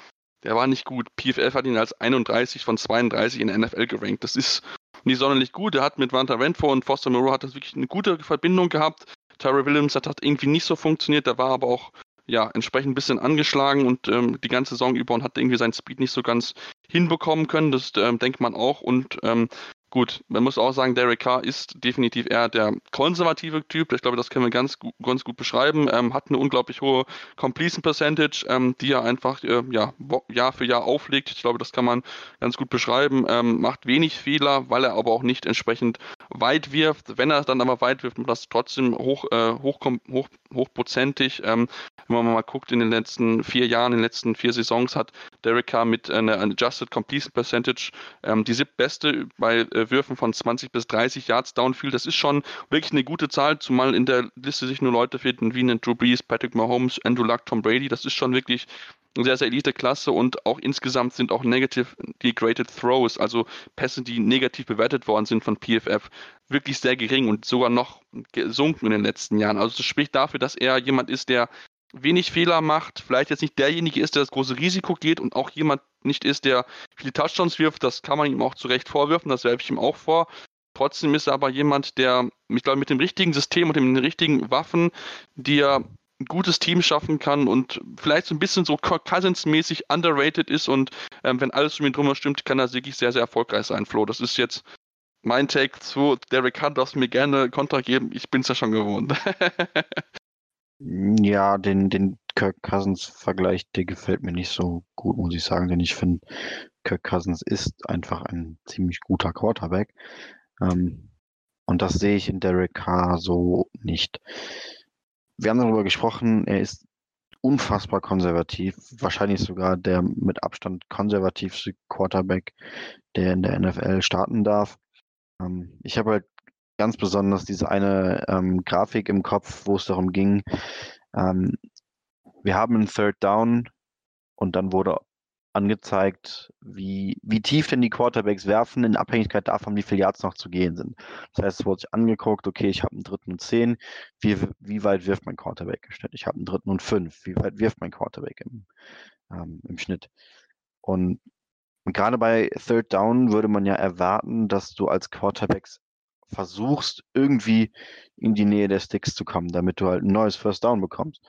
der war nicht gut. PFF hat ihn als 31 von 32 in der NFL gerankt. Das ist nicht sonderlich gut. Er hat mit Wanta Renfro und Foster Moreau hat das wirklich eine gute Verbindung gehabt. Tyrell Williams hat, hat irgendwie nicht so funktioniert, der war aber auch ja, entsprechend ein bisschen angeschlagen und ähm, die ganze Saison über und hat irgendwie seinen Speed nicht so ganz hinbekommen können. Das ähm, denkt man auch. Und ähm, Gut, man muss auch sagen, Derek Carr ist definitiv eher der konservative Typ. Ich glaube, das können wir ganz, ganz gut beschreiben. Ähm, hat eine unglaublich hohe Completion Percentage, ähm, die er einfach äh, ja, Jahr für Jahr auflegt. Ich glaube, das kann man ganz gut beschreiben. Ähm, macht wenig Fehler, weil er aber auch nicht entsprechend weit wirft. Wenn er dann aber weit wirft, macht das trotzdem hoch, äh, hoch, hoch, hochprozentig. Ähm, wenn man mal guckt, in den letzten vier Jahren, in den letzten vier Saisons hat Derek Carr mit einer Adjusted Completion Percentage ähm, die siebtbeste bei äh, Würfen von 20 bis 30 Yards Downfield. Das ist schon wirklich eine gute Zahl, zumal in der Liste sich nur Leute finden wie einen Drew Brees, Patrick Mahomes, Andrew Luck, Tom Brady. Das ist schon wirklich sehr, sehr Elite-Klasse und auch insgesamt sind auch negative degraded Throws, also Pässe, die negativ bewertet worden sind von PFF, wirklich sehr gering und sogar noch gesunken in den letzten Jahren. Also das spricht dafür, dass er jemand ist, der wenig Fehler macht, vielleicht jetzt nicht derjenige ist, der das große Risiko geht und auch jemand nicht ist, der viele Touchdowns wirft, das kann man ihm auch zu Recht vorwürfen, das werfe ich ihm auch vor. Trotzdem ist er aber jemand, der, ich glaube, mit dem richtigen System und den richtigen Waffen, die er ein gutes Team schaffen kann und vielleicht so ein bisschen so Cousins-mäßig underrated ist und ähm, wenn alles um ihn drumherum stimmt, kann er wirklich sehr, sehr erfolgreich sein, Flo. Das ist jetzt mein Take zu Derek Hunt, darfst mir gerne Kontra geben, ich bin es ja schon gewohnt. ja, den, den Kirk Cousins-Vergleich, der gefällt mir nicht so gut, muss ich sagen, denn ich finde, Kirk Cousins ist einfach ein ziemlich guter Quarterback. Ähm, und das sehe ich in Derek Carr so nicht. Wir haben darüber gesprochen, er ist unfassbar konservativ, wahrscheinlich sogar der mit Abstand konservativste Quarterback, der in der NFL starten darf. Ähm, ich habe halt ganz besonders diese eine ähm, Grafik im Kopf, wo es darum ging, ähm, wir haben einen Third Down und dann wurde angezeigt, wie, wie tief denn die Quarterbacks werfen, in Abhängigkeit davon, wie viele Yards noch zu gehen sind. Das heißt, es wurde sich angeguckt, okay, ich habe einen dritten und zehn, wie, wie weit wirft mein Quarterback im Schnitt? Ich habe einen dritten und fünf, wie weit wirft mein Quarterback im, ähm, im Schnitt? Und, und gerade bei Third Down würde man ja erwarten, dass du als Quarterbacks versuchst, irgendwie in die Nähe der Sticks zu kommen, damit du halt ein neues First Down bekommst.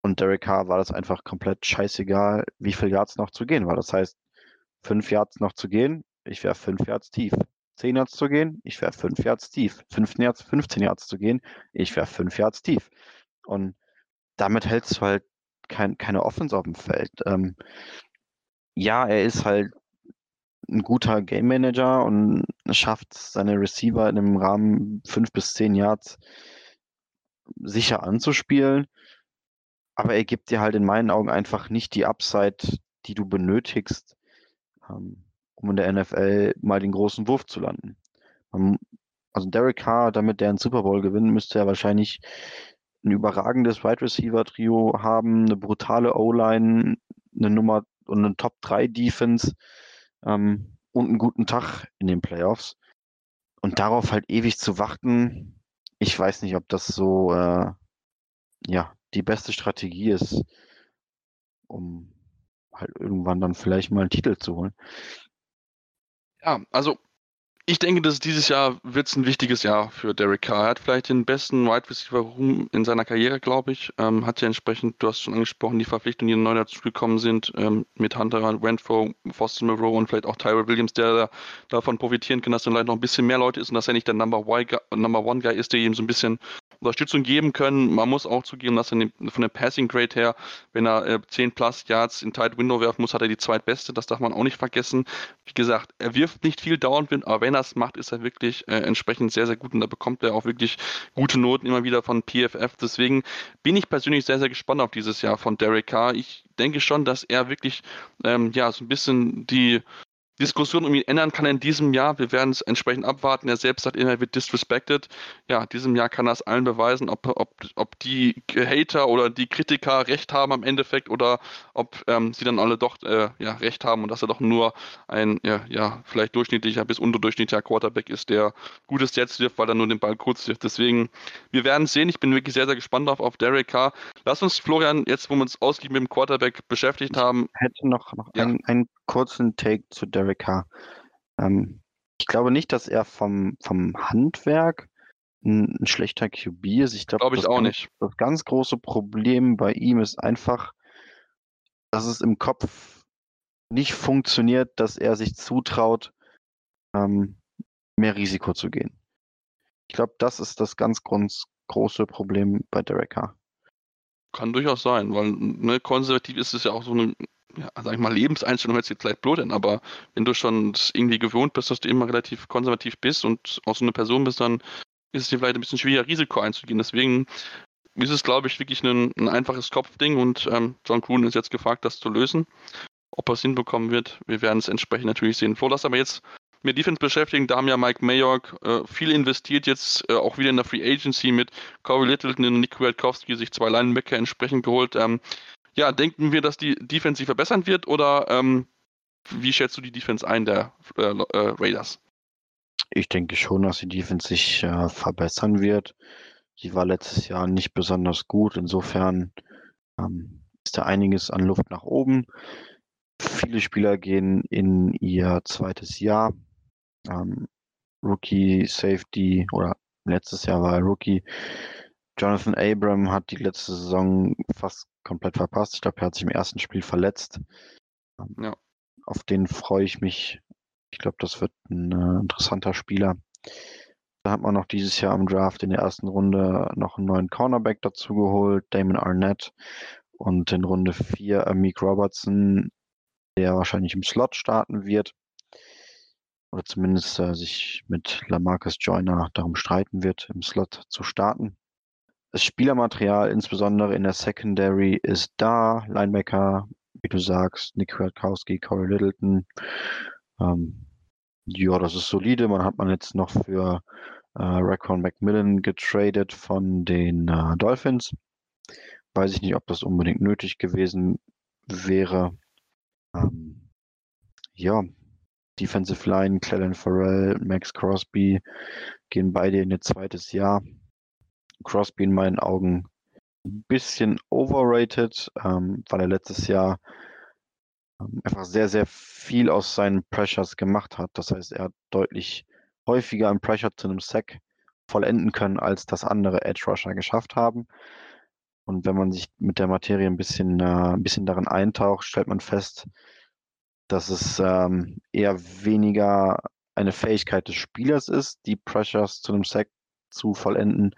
Und Derek Carr war das einfach komplett scheißegal, wie viel Yards noch zu gehen war. Das heißt, fünf Yards noch zu gehen, ich wäre fünf Yards tief. Zehn Yards zu gehen, ich wäre fünf Yards tief. 15 Yards, 15 Yards zu gehen, ich wäre fünf Yards tief. Und damit hältst du halt kein, keine Offense auf dem Feld. Ähm, ja, er ist halt ein guter Game Manager und schafft seine Receiver in einem Rahmen fünf bis zehn Yards sicher anzuspielen aber er gibt dir halt in meinen Augen einfach nicht die Upside, die du benötigst, ähm, um in der NFL mal den großen Wurf zu landen. also Derek Carr, damit der einen Super Bowl gewinnt, müsste er wahrscheinlich ein überragendes Wide Receiver Trio haben, eine brutale O-Line, eine Nummer und eine Top 3 Defense ähm, und einen guten Tag in den Playoffs. Und darauf halt ewig zu warten, ich weiß nicht, ob das so äh, ja, die beste Strategie ist, um halt irgendwann dann vielleicht mal einen Titel zu holen. Ja, also ich denke, dass dieses Jahr wird es ein wichtiges Jahr für Derek Carr. Er hat vielleicht den besten Wide Receiver Room in seiner Karriere, glaube ich. Ähm, hat ja entsprechend, du hast schon angesprochen, die Verpflichtungen, die neu dazu gekommen sind, ähm, mit Hunter Renfro, Foster Moreau und vielleicht auch Tyra Williams, der da, davon profitieren kann, dass dann vielleicht noch ein bisschen mehr Leute ist und dass er nicht der Number, Number One Guy ist, der ihm so ein bisschen Unterstützung geben können. Man muss auch zugeben, dass er von der Passing Grade her, wenn er äh, 10 plus Yards in Tight Window werfen muss, hat er die zweitbeste. Das darf man auch nicht vergessen. Wie gesagt, er wirft nicht viel Downwind, aber wenn er es macht, ist er wirklich äh, entsprechend sehr, sehr gut und da bekommt er auch wirklich gute Noten immer wieder von PFF. Deswegen bin ich persönlich sehr, sehr gespannt auf dieses Jahr von Derek Carr. Ich denke schon, dass er wirklich ähm, ja so ein bisschen die Diskussion um ihn ändern kann in diesem Jahr. Wir werden es entsprechend abwarten. Er selbst sagt immer, er wird disrespected. Ja, diesem Jahr kann er es allen beweisen, ob, ob, ob die Hater oder die Kritiker recht haben am Endeffekt oder ob ähm, sie dann alle doch äh, ja, recht haben und dass er doch nur ein ja, ja, vielleicht durchschnittlicher bis unterdurchschnittlicher Quarterback ist, der gutes Sets wirft, weil er nur den Ball kurz wirft. Deswegen, wir werden es sehen. Ich bin wirklich sehr, sehr gespannt auf, auf Derek Carr. Lass uns, Florian, jetzt, wo wir uns ausgiebig mit dem Quarterback beschäftigt haben. Ich hätte noch, noch ja. einen, einen kurzen Take zu Derek Carr. Ähm, ich glaube nicht, dass er vom, vom Handwerk ein, ein schlechter QB ist. Ich glaube, glaube ich auch ganz, nicht. Das ganz große Problem bei ihm ist einfach, dass es im Kopf nicht funktioniert, dass er sich zutraut, ähm, mehr Risiko zu gehen. Ich glaube, das ist das ganz große Problem bei Derek Carr. Kann durchaus sein, weil ne, konservativ ist es ja auch so eine ja, sag ich mal, Lebenseinstellung hört sich vielleicht blöd an, aber wenn du schon irgendwie gewohnt bist, dass du immer relativ konservativ bist und auch so eine Person bist, dann ist es dir vielleicht ein bisschen schwieriger, Risiko einzugehen. Deswegen ist es, glaube ich, wirklich ein, ein einfaches Kopfding und ähm, John Kuhn ist jetzt gefragt, das zu lösen. Ob er es hinbekommen wird, wir werden es entsprechend natürlich sehen. Vor das aber jetzt mit Defense beschäftigen, da haben ja Mike Mayock äh, viel investiert, jetzt äh, auch wieder in der Free Agency mit Corey Littleton und Nick Kwiatkowski sich zwei Linebacker entsprechend geholt. Ähm, ja, denken wir, dass die Defense sich verbessern wird oder ähm, wie schätzt du die Defense ein der äh, äh, Raiders? Ich denke schon, dass die Defense sich äh, verbessern wird. Sie war letztes Jahr nicht besonders gut. Insofern ähm, ist da einiges an Luft nach oben. Viele Spieler gehen in ihr zweites Jahr. Ähm, Rookie Safety oder letztes Jahr war er Rookie. Jonathan Abram hat die letzte Saison fast komplett verpasst. Ich glaube, er hat sich im ersten Spiel verletzt. Ähm, Ja. Auf den freue ich mich. Ich glaube, das wird ein äh, interessanter Spieler. Dann hat man noch dieses Jahr im Draft in der ersten Runde noch einen neuen Cornerback dazu geholt, Damon Arnett. Und in Runde 4 Amik Robertson, der wahrscheinlich im Slot starten wird. Oder zumindest äh, sich mit Lamarcus Joyner darum streiten wird, im Slot zu starten. Das Spielermaterial, insbesondere in der Secondary, ist da. Linebacker, wie du sagst, Nick Kwiatkowski, Corey Littleton. Ähm, ja, das ist solide. Man hat man jetzt noch für äh, Raquan McMillan getradet von den äh, Dolphins. Weiß ich nicht, ob das unbedingt nötig gewesen wäre. Ähm, ja, Defensive Line, Clellan Farrell, Max Crosby gehen beide in ihr zweites Jahr. Crosby in meinen Augen ein bisschen overrated, ähm, weil er letztes Jahr ähm, einfach sehr, sehr viel aus seinen Pressures gemacht hat. Das heißt, er hat deutlich häufiger einen Pressure zu einem Sack vollenden können, als das andere Edge Rusher geschafft haben. Und wenn man sich mit der Materie ein bisschen, äh, ein bisschen darin eintaucht, stellt man fest, dass es ähm, eher weniger eine Fähigkeit des Spielers ist, die Pressures zu einem Sack zu vollenden,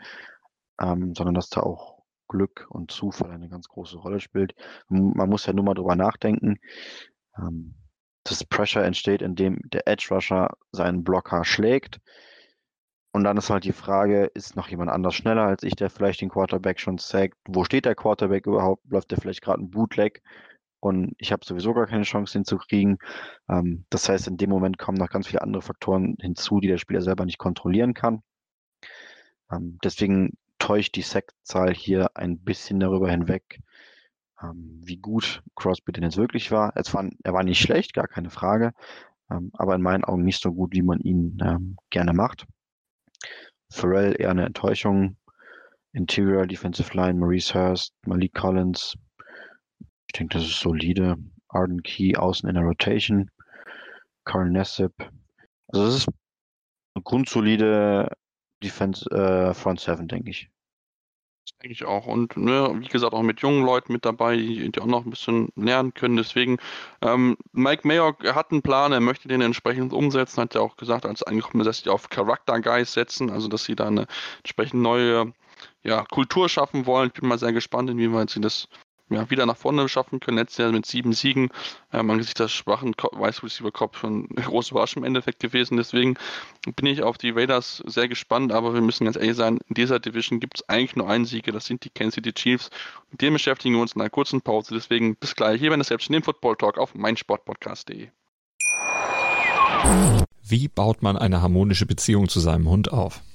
ähm, sondern dass da auch Glück und Zufall eine ganz große Rolle spielt. Man muss ja nur mal drüber nachdenken. Ähm, das Pressure entsteht, indem der Edge Rusher seinen Blocker schlägt. Und dann ist halt die Frage, ist noch jemand anders schneller als ich, der vielleicht den Quarterback schon sackt? Wo steht der Quarterback überhaupt? Läuft der vielleicht gerade ein Bootleg? Und ich habe sowieso gar keine Chance, den zu kriegen. Ähm, das heißt, in dem Moment kommen noch ganz viele andere Faktoren hinzu, die der Spieler selber nicht kontrollieren kann. Ähm, deswegen täuscht die Sackzahl hier ein bisschen darüber hinweg, ähm, wie gut Crosby denn jetzt wirklich war. Es war. Er war nicht schlecht, gar keine Frage, ähm, aber in meinen Augen nicht so gut, wie man ihn ähm, gerne macht. Pharrell eher eine Enttäuschung. Interior Defensive Line, Maurice Hurst, Malik Collins. Ich denke, das ist solide. Arden Key außen in der Rotation. Carl Nassib. Also das ist eine grundsolide Defense äh, Front Seven, denke ich. Denke ich auch. Und ne, wie gesagt, auch mit jungen Leuten mit dabei, die, die auch noch ein bisschen lernen können. Deswegen, ähm, Mike Mayock hat einen Plan, er möchte den entsprechend umsetzen, hat ja auch gesagt, als angekommen, dass sie auf Charakter Guys setzen, also dass sie da eine entsprechend neue ja, Kultur schaffen wollen. Ich bin mal sehr gespannt, inwieweit sie das ja, wieder nach vorne schaffen können. Letztes Jahr mit sieben Siegen, ähm, angesichts des schwachen Vice Receiver Cup schon eine große Überraschung im Endeffekt gewesen. Deswegen bin ich auf die Raiders sehr gespannt, aber wir müssen ganz ehrlich sein, in dieser Division gibt es eigentlich nur einen Sieger, das sind die Kansas City Chiefs. Und dem beschäftigen wir uns in einer kurzen Pause. Deswegen bis gleich hier bei der Selbst dem Football Talk auf meinsportpodcast.de. Wie baut man eine harmonische Beziehung zu seinem Hund auf?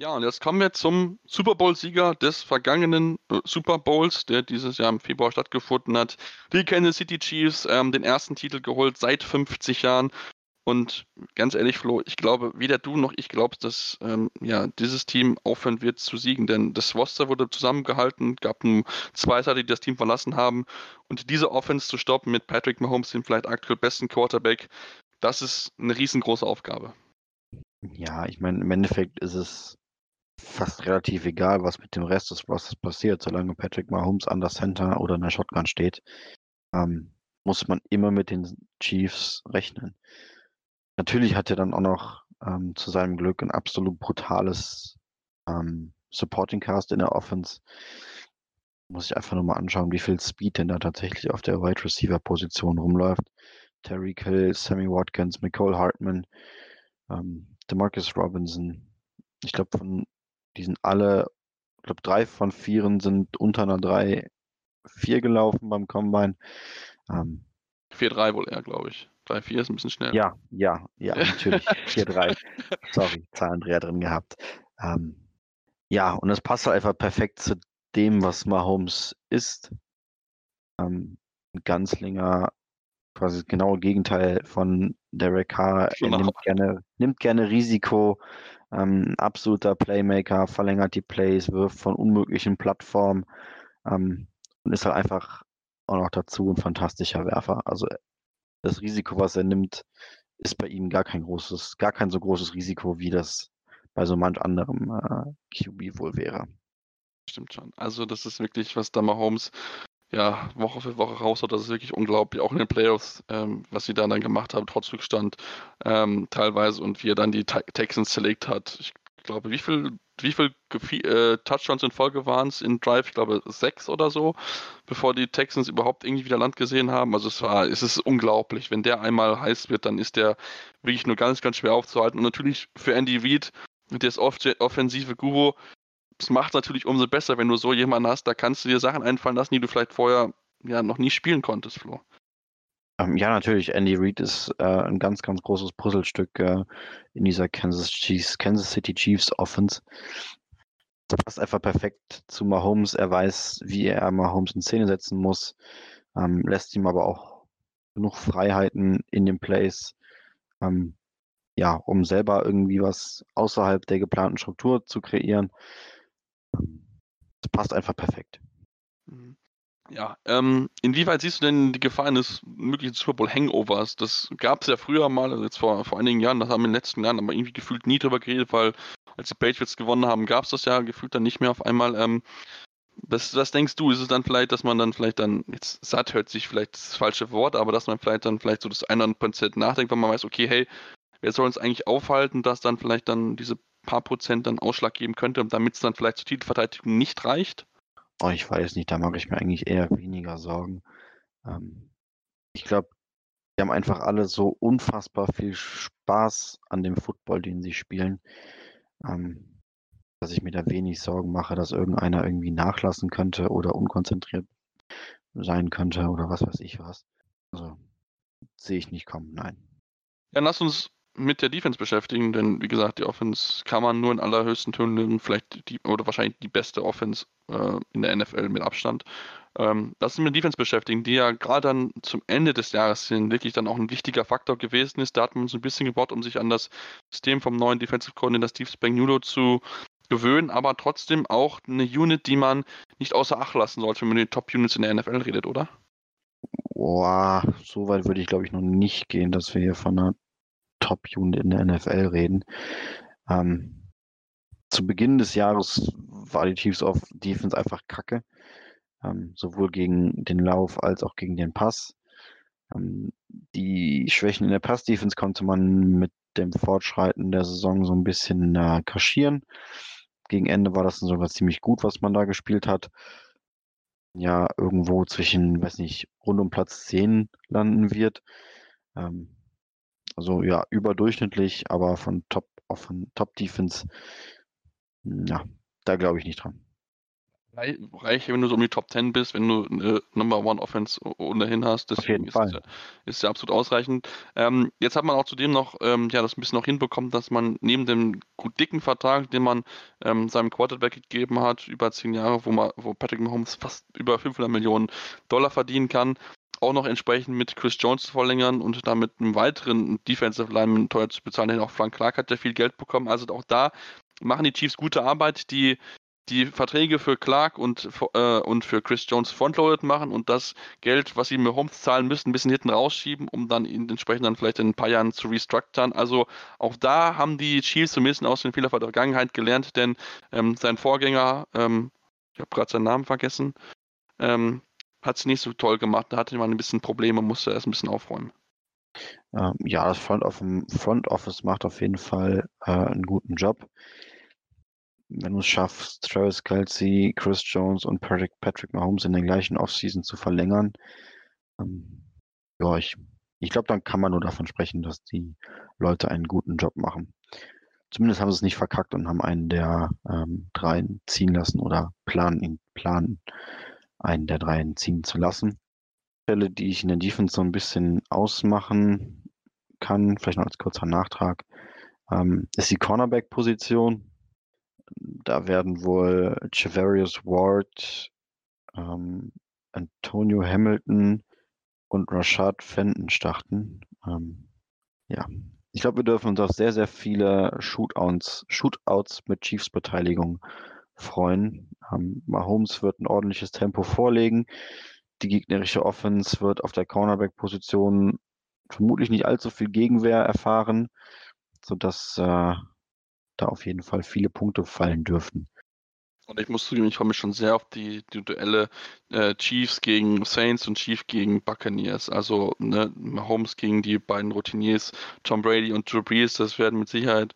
Ja, und jetzt kommen wir zum Super Bowl-Sieger des vergangenen äh, Super Bowls, der dieses Jahr im Februar stattgefunden hat. Die Kansas City Chiefs, ähm, den ersten Titel geholt seit 50 Jahren. Und ganz ehrlich, Flo, ich glaube, weder du noch ich glaubst, dass ähm, ja, dieses Team aufhören wird zu siegen, denn das Roster wurde zusammengehalten, gab nur zwei Seiten, die das Team verlassen haben. Und diese Offense zu stoppen mit Patrick Mahomes, dem vielleicht aktuell besten Quarterback, das ist eine riesengroße Aufgabe. Ja, ich meine, im Endeffekt ist es fast relativ egal, was mit dem Rest des Rosters passiert, solange Patrick Mahomes an der Center oder in der Shotgun steht, ähm, muss man immer mit den Chiefs rechnen. Natürlich hat er dann auch noch ähm, zu seinem Glück ein absolut brutales ähm, Supporting Cast in der Offense. Muss ich einfach nur mal anschauen, wie viel Speed denn da tatsächlich auf der Wide Receiver Position rumläuft. Terry Hill, Sammy Watkins, Nicole Hartman, ähm, Demarcus Robinson. Ich glaube, von die sind alle, ich glaube, drei von vieren sind unter einer 3-4 gelaufen beim Combine. Ähm, 4-3 wohl eher, glaube ich. 3-4 ist ein bisschen schnell. Ja, ja, ja, natürlich. 4-3. Sorry, Zahlendreher drin gehabt. Ähm, ja, und es passt halt einfach perfekt zu dem, was Mahomes ist. Ähm, Ganzlinger, quasi das genaue Gegenteil von Derek Carr. Er nimmt gerne, nimmt gerne Risiko. Ähm, absoluter Playmaker, verlängert die Plays, wirft von unmöglichen Plattformen ähm, und ist halt einfach auch noch dazu ein fantastischer Werfer. Also das Risiko, was er nimmt, ist bei ihm gar kein großes, gar kein so großes Risiko, wie das bei so manch anderem äh, QB wohl wäre. Stimmt schon. Also das ist wirklich, was da Mahomes ja, Woche für Woche raushaut, das ist wirklich unglaublich. Auch in den Playoffs, ähm, was sie da dann gemacht haben, trotz Rückstand ähm, teilweise und wie er dann die Te- Texans zerlegt hat. Ich glaube, wie viel, wie viel äh, Touchdowns in Folge waren es in Drive? Ich glaube sechs oder so, bevor die Texans überhaupt irgendwie wieder Land gesehen haben. Also es war, es ist unglaublich. Wenn der einmal heiß wird, dann ist der wirklich nur ganz, ganz schwer aufzuhalten. Und natürlich für Andy Reid, der ist oft offensive Guru, es macht natürlich umso besser, wenn du so jemanden hast, da kannst du dir Sachen einfallen lassen, die du vielleicht vorher ja noch nie spielen konntest, Flo. Ähm, ja, natürlich. Andy Reid ist äh, ein ganz, ganz großes Puzzlestück äh, in dieser Kansas, Chiefs, Kansas City Chiefs Offense. Das passt einfach perfekt zu Mahomes. Er weiß, wie er Mahomes in Szene setzen muss, ähm, lässt ihm aber auch genug Freiheiten in den Plays, ähm, ja, um selber irgendwie was außerhalb der geplanten Struktur zu kreieren. Das passt einfach perfekt. Mhm. Ja, ähm, inwieweit siehst du denn die Gefahr eines möglichen Super Bowl Hangovers? Das gab es ja früher mal, also jetzt vor, vor einigen Jahren, das haben wir in den letzten Jahren aber irgendwie gefühlt nie drüber geredet, weil als die Patriots gewonnen haben, gab es das ja gefühlt dann nicht mehr auf einmal. Ähm, was, was denkst du, ist es dann vielleicht, dass man dann vielleicht dann, jetzt satt hört sich vielleicht das falsche Wort, aber dass man vielleicht dann vielleicht so das 100% nachdenkt, weil man weiß, okay, hey, wer soll uns eigentlich aufhalten, dass dann vielleicht dann diese paar Prozent dann Ausschlag geben könnte, damit es dann vielleicht zur Titelverteidigung nicht reicht? Oh, ich weiß nicht, da mache ich mir eigentlich eher weniger Sorgen. Ähm, ich glaube, die haben einfach alle so unfassbar viel Spaß an dem Football, den sie spielen, ähm, dass ich mir da wenig Sorgen mache, dass irgendeiner irgendwie nachlassen könnte oder unkonzentriert sein könnte oder was weiß ich was. Also sehe ich nicht kommen, nein. Ja, lass uns mit der Defense beschäftigen, denn wie gesagt, die Offense kann man nur in allerhöchsten Tönen vielleicht die oder wahrscheinlich die beste Offense äh, in der NFL mit Abstand. Ähm, lass uns mit Defense beschäftigen, die ja gerade dann zum Ende des Jahres hin wirklich dann auch ein wichtiger Faktor gewesen ist. Da hat man so ein bisschen gebaut, um sich an das System vom neuen Defensive Coordinator Steve Spagnuolo zu gewöhnen, aber trotzdem auch eine Unit, die man nicht außer Acht lassen sollte, wenn man über die Top-Units in der NFL redet, oder? Boah, so weit würde ich glaube ich noch nicht gehen, dass wir hier von einer Top-Unit in der NFL reden. Ähm, zu Beginn des Jahres war die Chiefs auf Defense einfach kacke. Ähm, sowohl gegen den Lauf als auch gegen den Pass. Ähm, die Schwächen in der Pass-Defense konnte man mit dem Fortschreiten der Saison so ein bisschen äh, kaschieren. Gegen Ende war das sogar ziemlich gut, was man da gespielt hat. Ja, irgendwo zwischen, weiß nicht, rund um Platz 10 landen wird. Ähm, also ja, überdurchschnittlich, aber von Top, von Top Defense, ja, da glaube ich nicht dran. Reich, wenn du so um die Top 10 bist, wenn du eine Number One Offense ohnehin hast. Deswegen ist, Fall. es ja, ist ja absolut ausreichend. Ähm, jetzt hat man auch zudem noch ähm, ja, das ein bisschen noch hinbekommen, dass man neben dem gut dicken Vertrag, den man ähm, seinem Quarterback gegeben hat, über zehn Jahre, wo, man, wo Patrick Mahomes fast über 500 Millionen Dollar verdienen kann, auch noch entsprechend mit Chris Jones zu verlängern und damit einen weiteren Defensive Lineman teuer zu bezahlen. Denn auch Frank Clark hat ja viel Geld bekommen. Also auch da machen die Chiefs gute Arbeit, die die Verträge für Clark und, äh, und für Chris Jones frontloaded machen und das Geld, was sie mir Holmes zahlen müssen, ein bisschen hinten rausschieben, um dann entsprechend dann vielleicht in ein paar Jahren zu restructuren. Also auch da haben die Chiefs bisschen aus den Fehlern der Vergangenheit gelernt, denn ähm, sein Vorgänger, ähm, ich habe gerade seinen Namen vergessen, ähm, hat es nicht so toll gemacht. Da hatte man ein bisschen Probleme, musste erst ein bisschen aufräumen. Ähm, ja, das Front, Office, Front Office macht auf jeden Fall äh, einen guten Job. Wenn du es schaffst, Travis Kelsey, Chris Jones und Patrick, Patrick Mahomes in der gleichen Offseason zu verlängern, ähm, ja, ich, ich glaube, dann kann man nur davon sprechen, dass die Leute einen guten Job machen. Zumindest haben sie es nicht verkackt und haben einen der ähm, dreien ziehen lassen oder planen, ihn, planen, einen der dreien ziehen zu lassen. Stelle, die ich in der Defense so ein bisschen ausmachen kann, vielleicht noch als kurzer Nachtrag, ähm, ist die Cornerback-Position. Da werden wohl Javarius Ward, ähm, Antonio Hamilton und Rashad Fenton starten. Ähm, ja, ich glaube, wir dürfen uns auf sehr, sehr viele Shootouts, Shootouts mit Chiefs-Beteiligung freuen. Ähm, Mahomes wird ein ordentliches Tempo vorlegen. Die gegnerische Offense wird auf der Cornerback-Position vermutlich nicht allzu viel Gegenwehr erfahren, sodass äh, da auf jeden Fall viele Punkte fallen dürften. Und ich muss zugeben, ich freue mich schon sehr auf die, die Duelle äh, Chiefs gegen Saints und Chiefs gegen Buccaneers. Also ne, Mahomes gegen die beiden Routiniers, Tom Brady und Drew Brees, das werden mit Sicherheit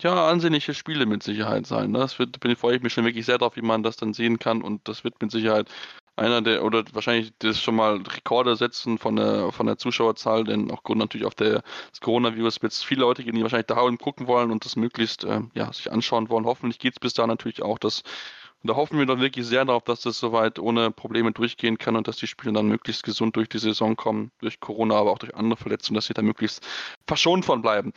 ja, ansehnliche Spiele mit Sicherheit sein. Ne? Das wird, bin, freue ich mich schon wirklich sehr darauf, wie man das dann sehen kann. Und das wird mit Sicherheit einer der, oder wahrscheinlich das schon mal Rekorde setzen von der, von der Zuschauerzahl, denn aufgrund natürlich auf der, des Coronavirus wird es viele Leute geben, die wahrscheinlich daheim gucken wollen und das möglichst äh, ja, sich anschauen wollen. Hoffentlich geht es bis da natürlich auch, dass und da hoffen wir dann wirklich sehr darauf, dass das soweit ohne Probleme durchgehen kann und dass die Spieler dann möglichst gesund durch die Saison kommen, durch Corona, aber auch durch andere Verletzungen, dass sie da möglichst verschont von bleiben.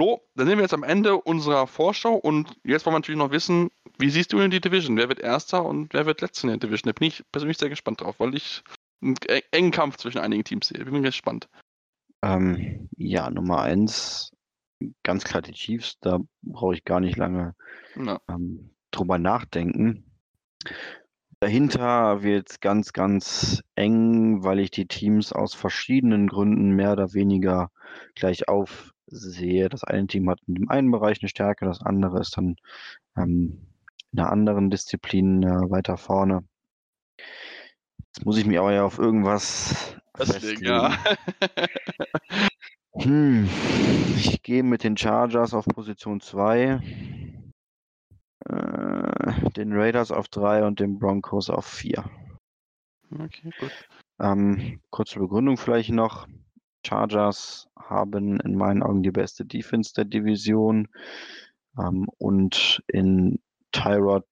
Flo, dann sind wir jetzt am Ende unserer Vorschau und jetzt wollen wir natürlich noch wissen, wie siehst du denn die Division? Wer wird Erster und wer wird Letzter in der Division? Da bin ich persönlich sehr gespannt drauf, weil ich einen engen Kampf zwischen einigen Teams sehe. Bin gespannt. Ähm, ja, Nummer eins, ganz klar die Chiefs. Da brauche ich gar nicht lange ähm, drüber nachdenken. Dahinter wird es ganz, ganz eng, weil ich die Teams aus verschiedenen Gründen mehr oder weniger gleich auf sehe, das eine Team hat in dem einen Bereich eine Stärke, das andere ist dann ähm, in einer anderen Disziplin äh, weiter vorne. Jetzt muss ich mich aber ja auf irgendwas Deswegen, festlegen. Ja. hm, ich gehe mit den Chargers auf Position 2, äh, den Raiders auf 3 und den Broncos auf 4. Okay, gut. Ähm, kurze Begründung vielleicht noch. Chargers haben in meinen Augen die beste Defense der Division ähm, und in Tyrod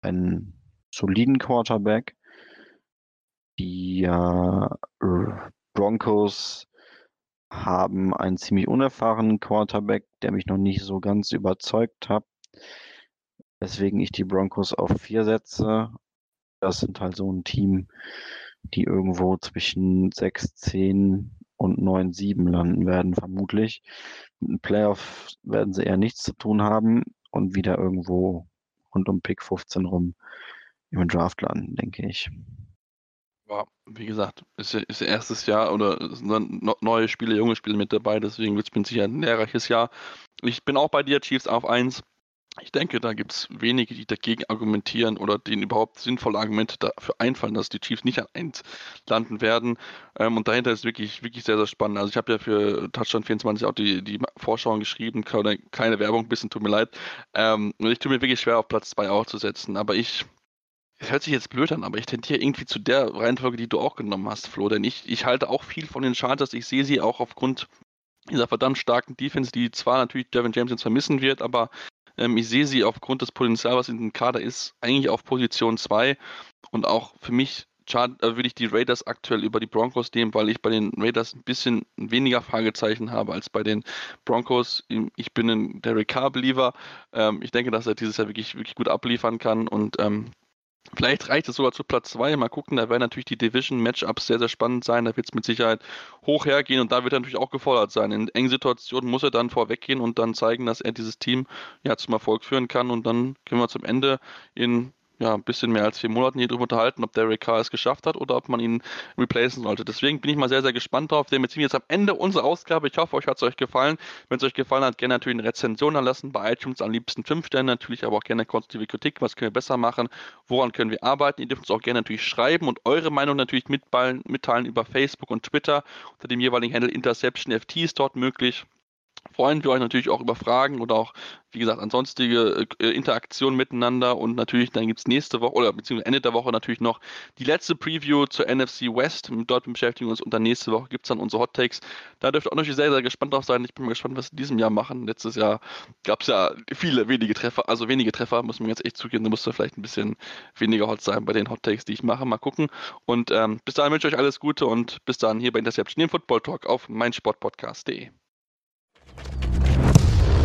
einen soliden Quarterback. Die äh, Broncos haben einen ziemlich unerfahrenen Quarterback, der mich noch nicht so ganz überzeugt hat. Weswegen ich die Broncos auf vier setze. Das sind halt so ein Team, die irgendwo zwischen 6, 10 und 9, 7 landen werden, vermutlich. Mit einem Playoff werden sie eher nichts zu tun haben und wieder irgendwo rund um Pick 15 rum im Draft landen, denke ich. Ja, wie gesagt, ist, ist erstes Jahr oder neue Spiele, junge Spiele mit dabei, deswegen wird es Sicherheit ein lehrreiches Jahr. Ich bin auch bei dir, Chiefs auf 1. Ich denke, da gibt es wenige, die dagegen argumentieren oder denen überhaupt sinnvolle Argumente dafür einfallen, dass die Chiefs nicht an 1 landen werden. Ähm, und dahinter ist wirklich, wirklich sehr, sehr spannend. Also ich habe ja für Touchdown 24 auch die, die Vorschauen geschrieben, keine, keine Werbung, ein bisschen tut mir leid. Ähm, und ich tue mir wirklich schwer, auf Platz 2 auch zu setzen. Aber ich, es hört sich jetzt blöd an, aber ich tendiere irgendwie zu der Reihenfolge, die du auch genommen hast, Flo. Denn ich, ich halte auch viel von den Chargers. Ich sehe sie auch aufgrund dieser verdammt starken Defense, die zwar natürlich Devin James jetzt vermissen wird, aber ähm, ich sehe sie aufgrund des Potenzials, was in dem Kader ist, eigentlich auf Position 2 und auch für mich äh, würde ich die Raiders aktuell über die Broncos nehmen, weil ich bei den Raiders ein bisschen weniger Fragezeichen habe als bei den Broncos. Ich bin ein Derek Carr-Believer. Ähm, ich denke, dass er dieses Jahr wirklich, wirklich gut abliefern kann und ähm, Vielleicht reicht es sogar zu Platz 2. Mal gucken, da werden natürlich die Division-Matchups sehr, sehr spannend sein. Da wird es mit Sicherheit hoch hergehen und da wird er natürlich auch gefordert sein. In engen Situationen muss er dann vorweggehen und dann zeigen, dass er dieses Team ja zum Erfolg führen kann. Und dann können wir zum Ende in ja, ein bisschen mehr als vier Monaten hier drüber unterhalten, ob Derek Carr es geschafft hat oder ob man ihn replacen sollte. Deswegen bin ich mal sehr, sehr gespannt drauf. Wir sind jetzt am Ende unserer Ausgabe. Ich hoffe, euch hat es euch gefallen. Wenn es euch gefallen hat, gerne natürlich eine Rezension erlassen. Bei iTunes am liebsten fünf Sterne, natürlich aber auch gerne konstruktive Kritik. Was können wir besser machen? Woran können wir arbeiten? Ihr dürft uns auch gerne natürlich schreiben und eure Meinung natürlich mitteilen über Facebook und Twitter. Unter dem jeweiligen Handle Interception FT ist dort möglich. Freuen wir euch natürlich auch über Fragen oder auch, wie gesagt, ansonstige äh, Interaktionen miteinander. Und natürlich, dann gibt es nächste Woche oder beziehungsweise Ende der Woche natürlich noch die letzte Preview zur NFC West. Dort beschäftigen wir uns und dann nächste Woche gibt es dann unsere Hot Takes. Da dürft ihr auch natürlich sehr, sehr gespannt drauf sein. Ich bin mal gespannt, was wir in diesem Jahr machen. Letztes Jahr gab es ja viele wenige Treffer, also wenige Treffer, muss man jetzt echt zugeben. Da musste vielleicht ein bisschen weniger hot sein bei den Hot Takes, die ich mache. Mal gucken. Und ähm, bis dahin wünsche ich euch alles Gute und bis dann hier bei Interception, dem Football Talk auf meinsportpodcast.de.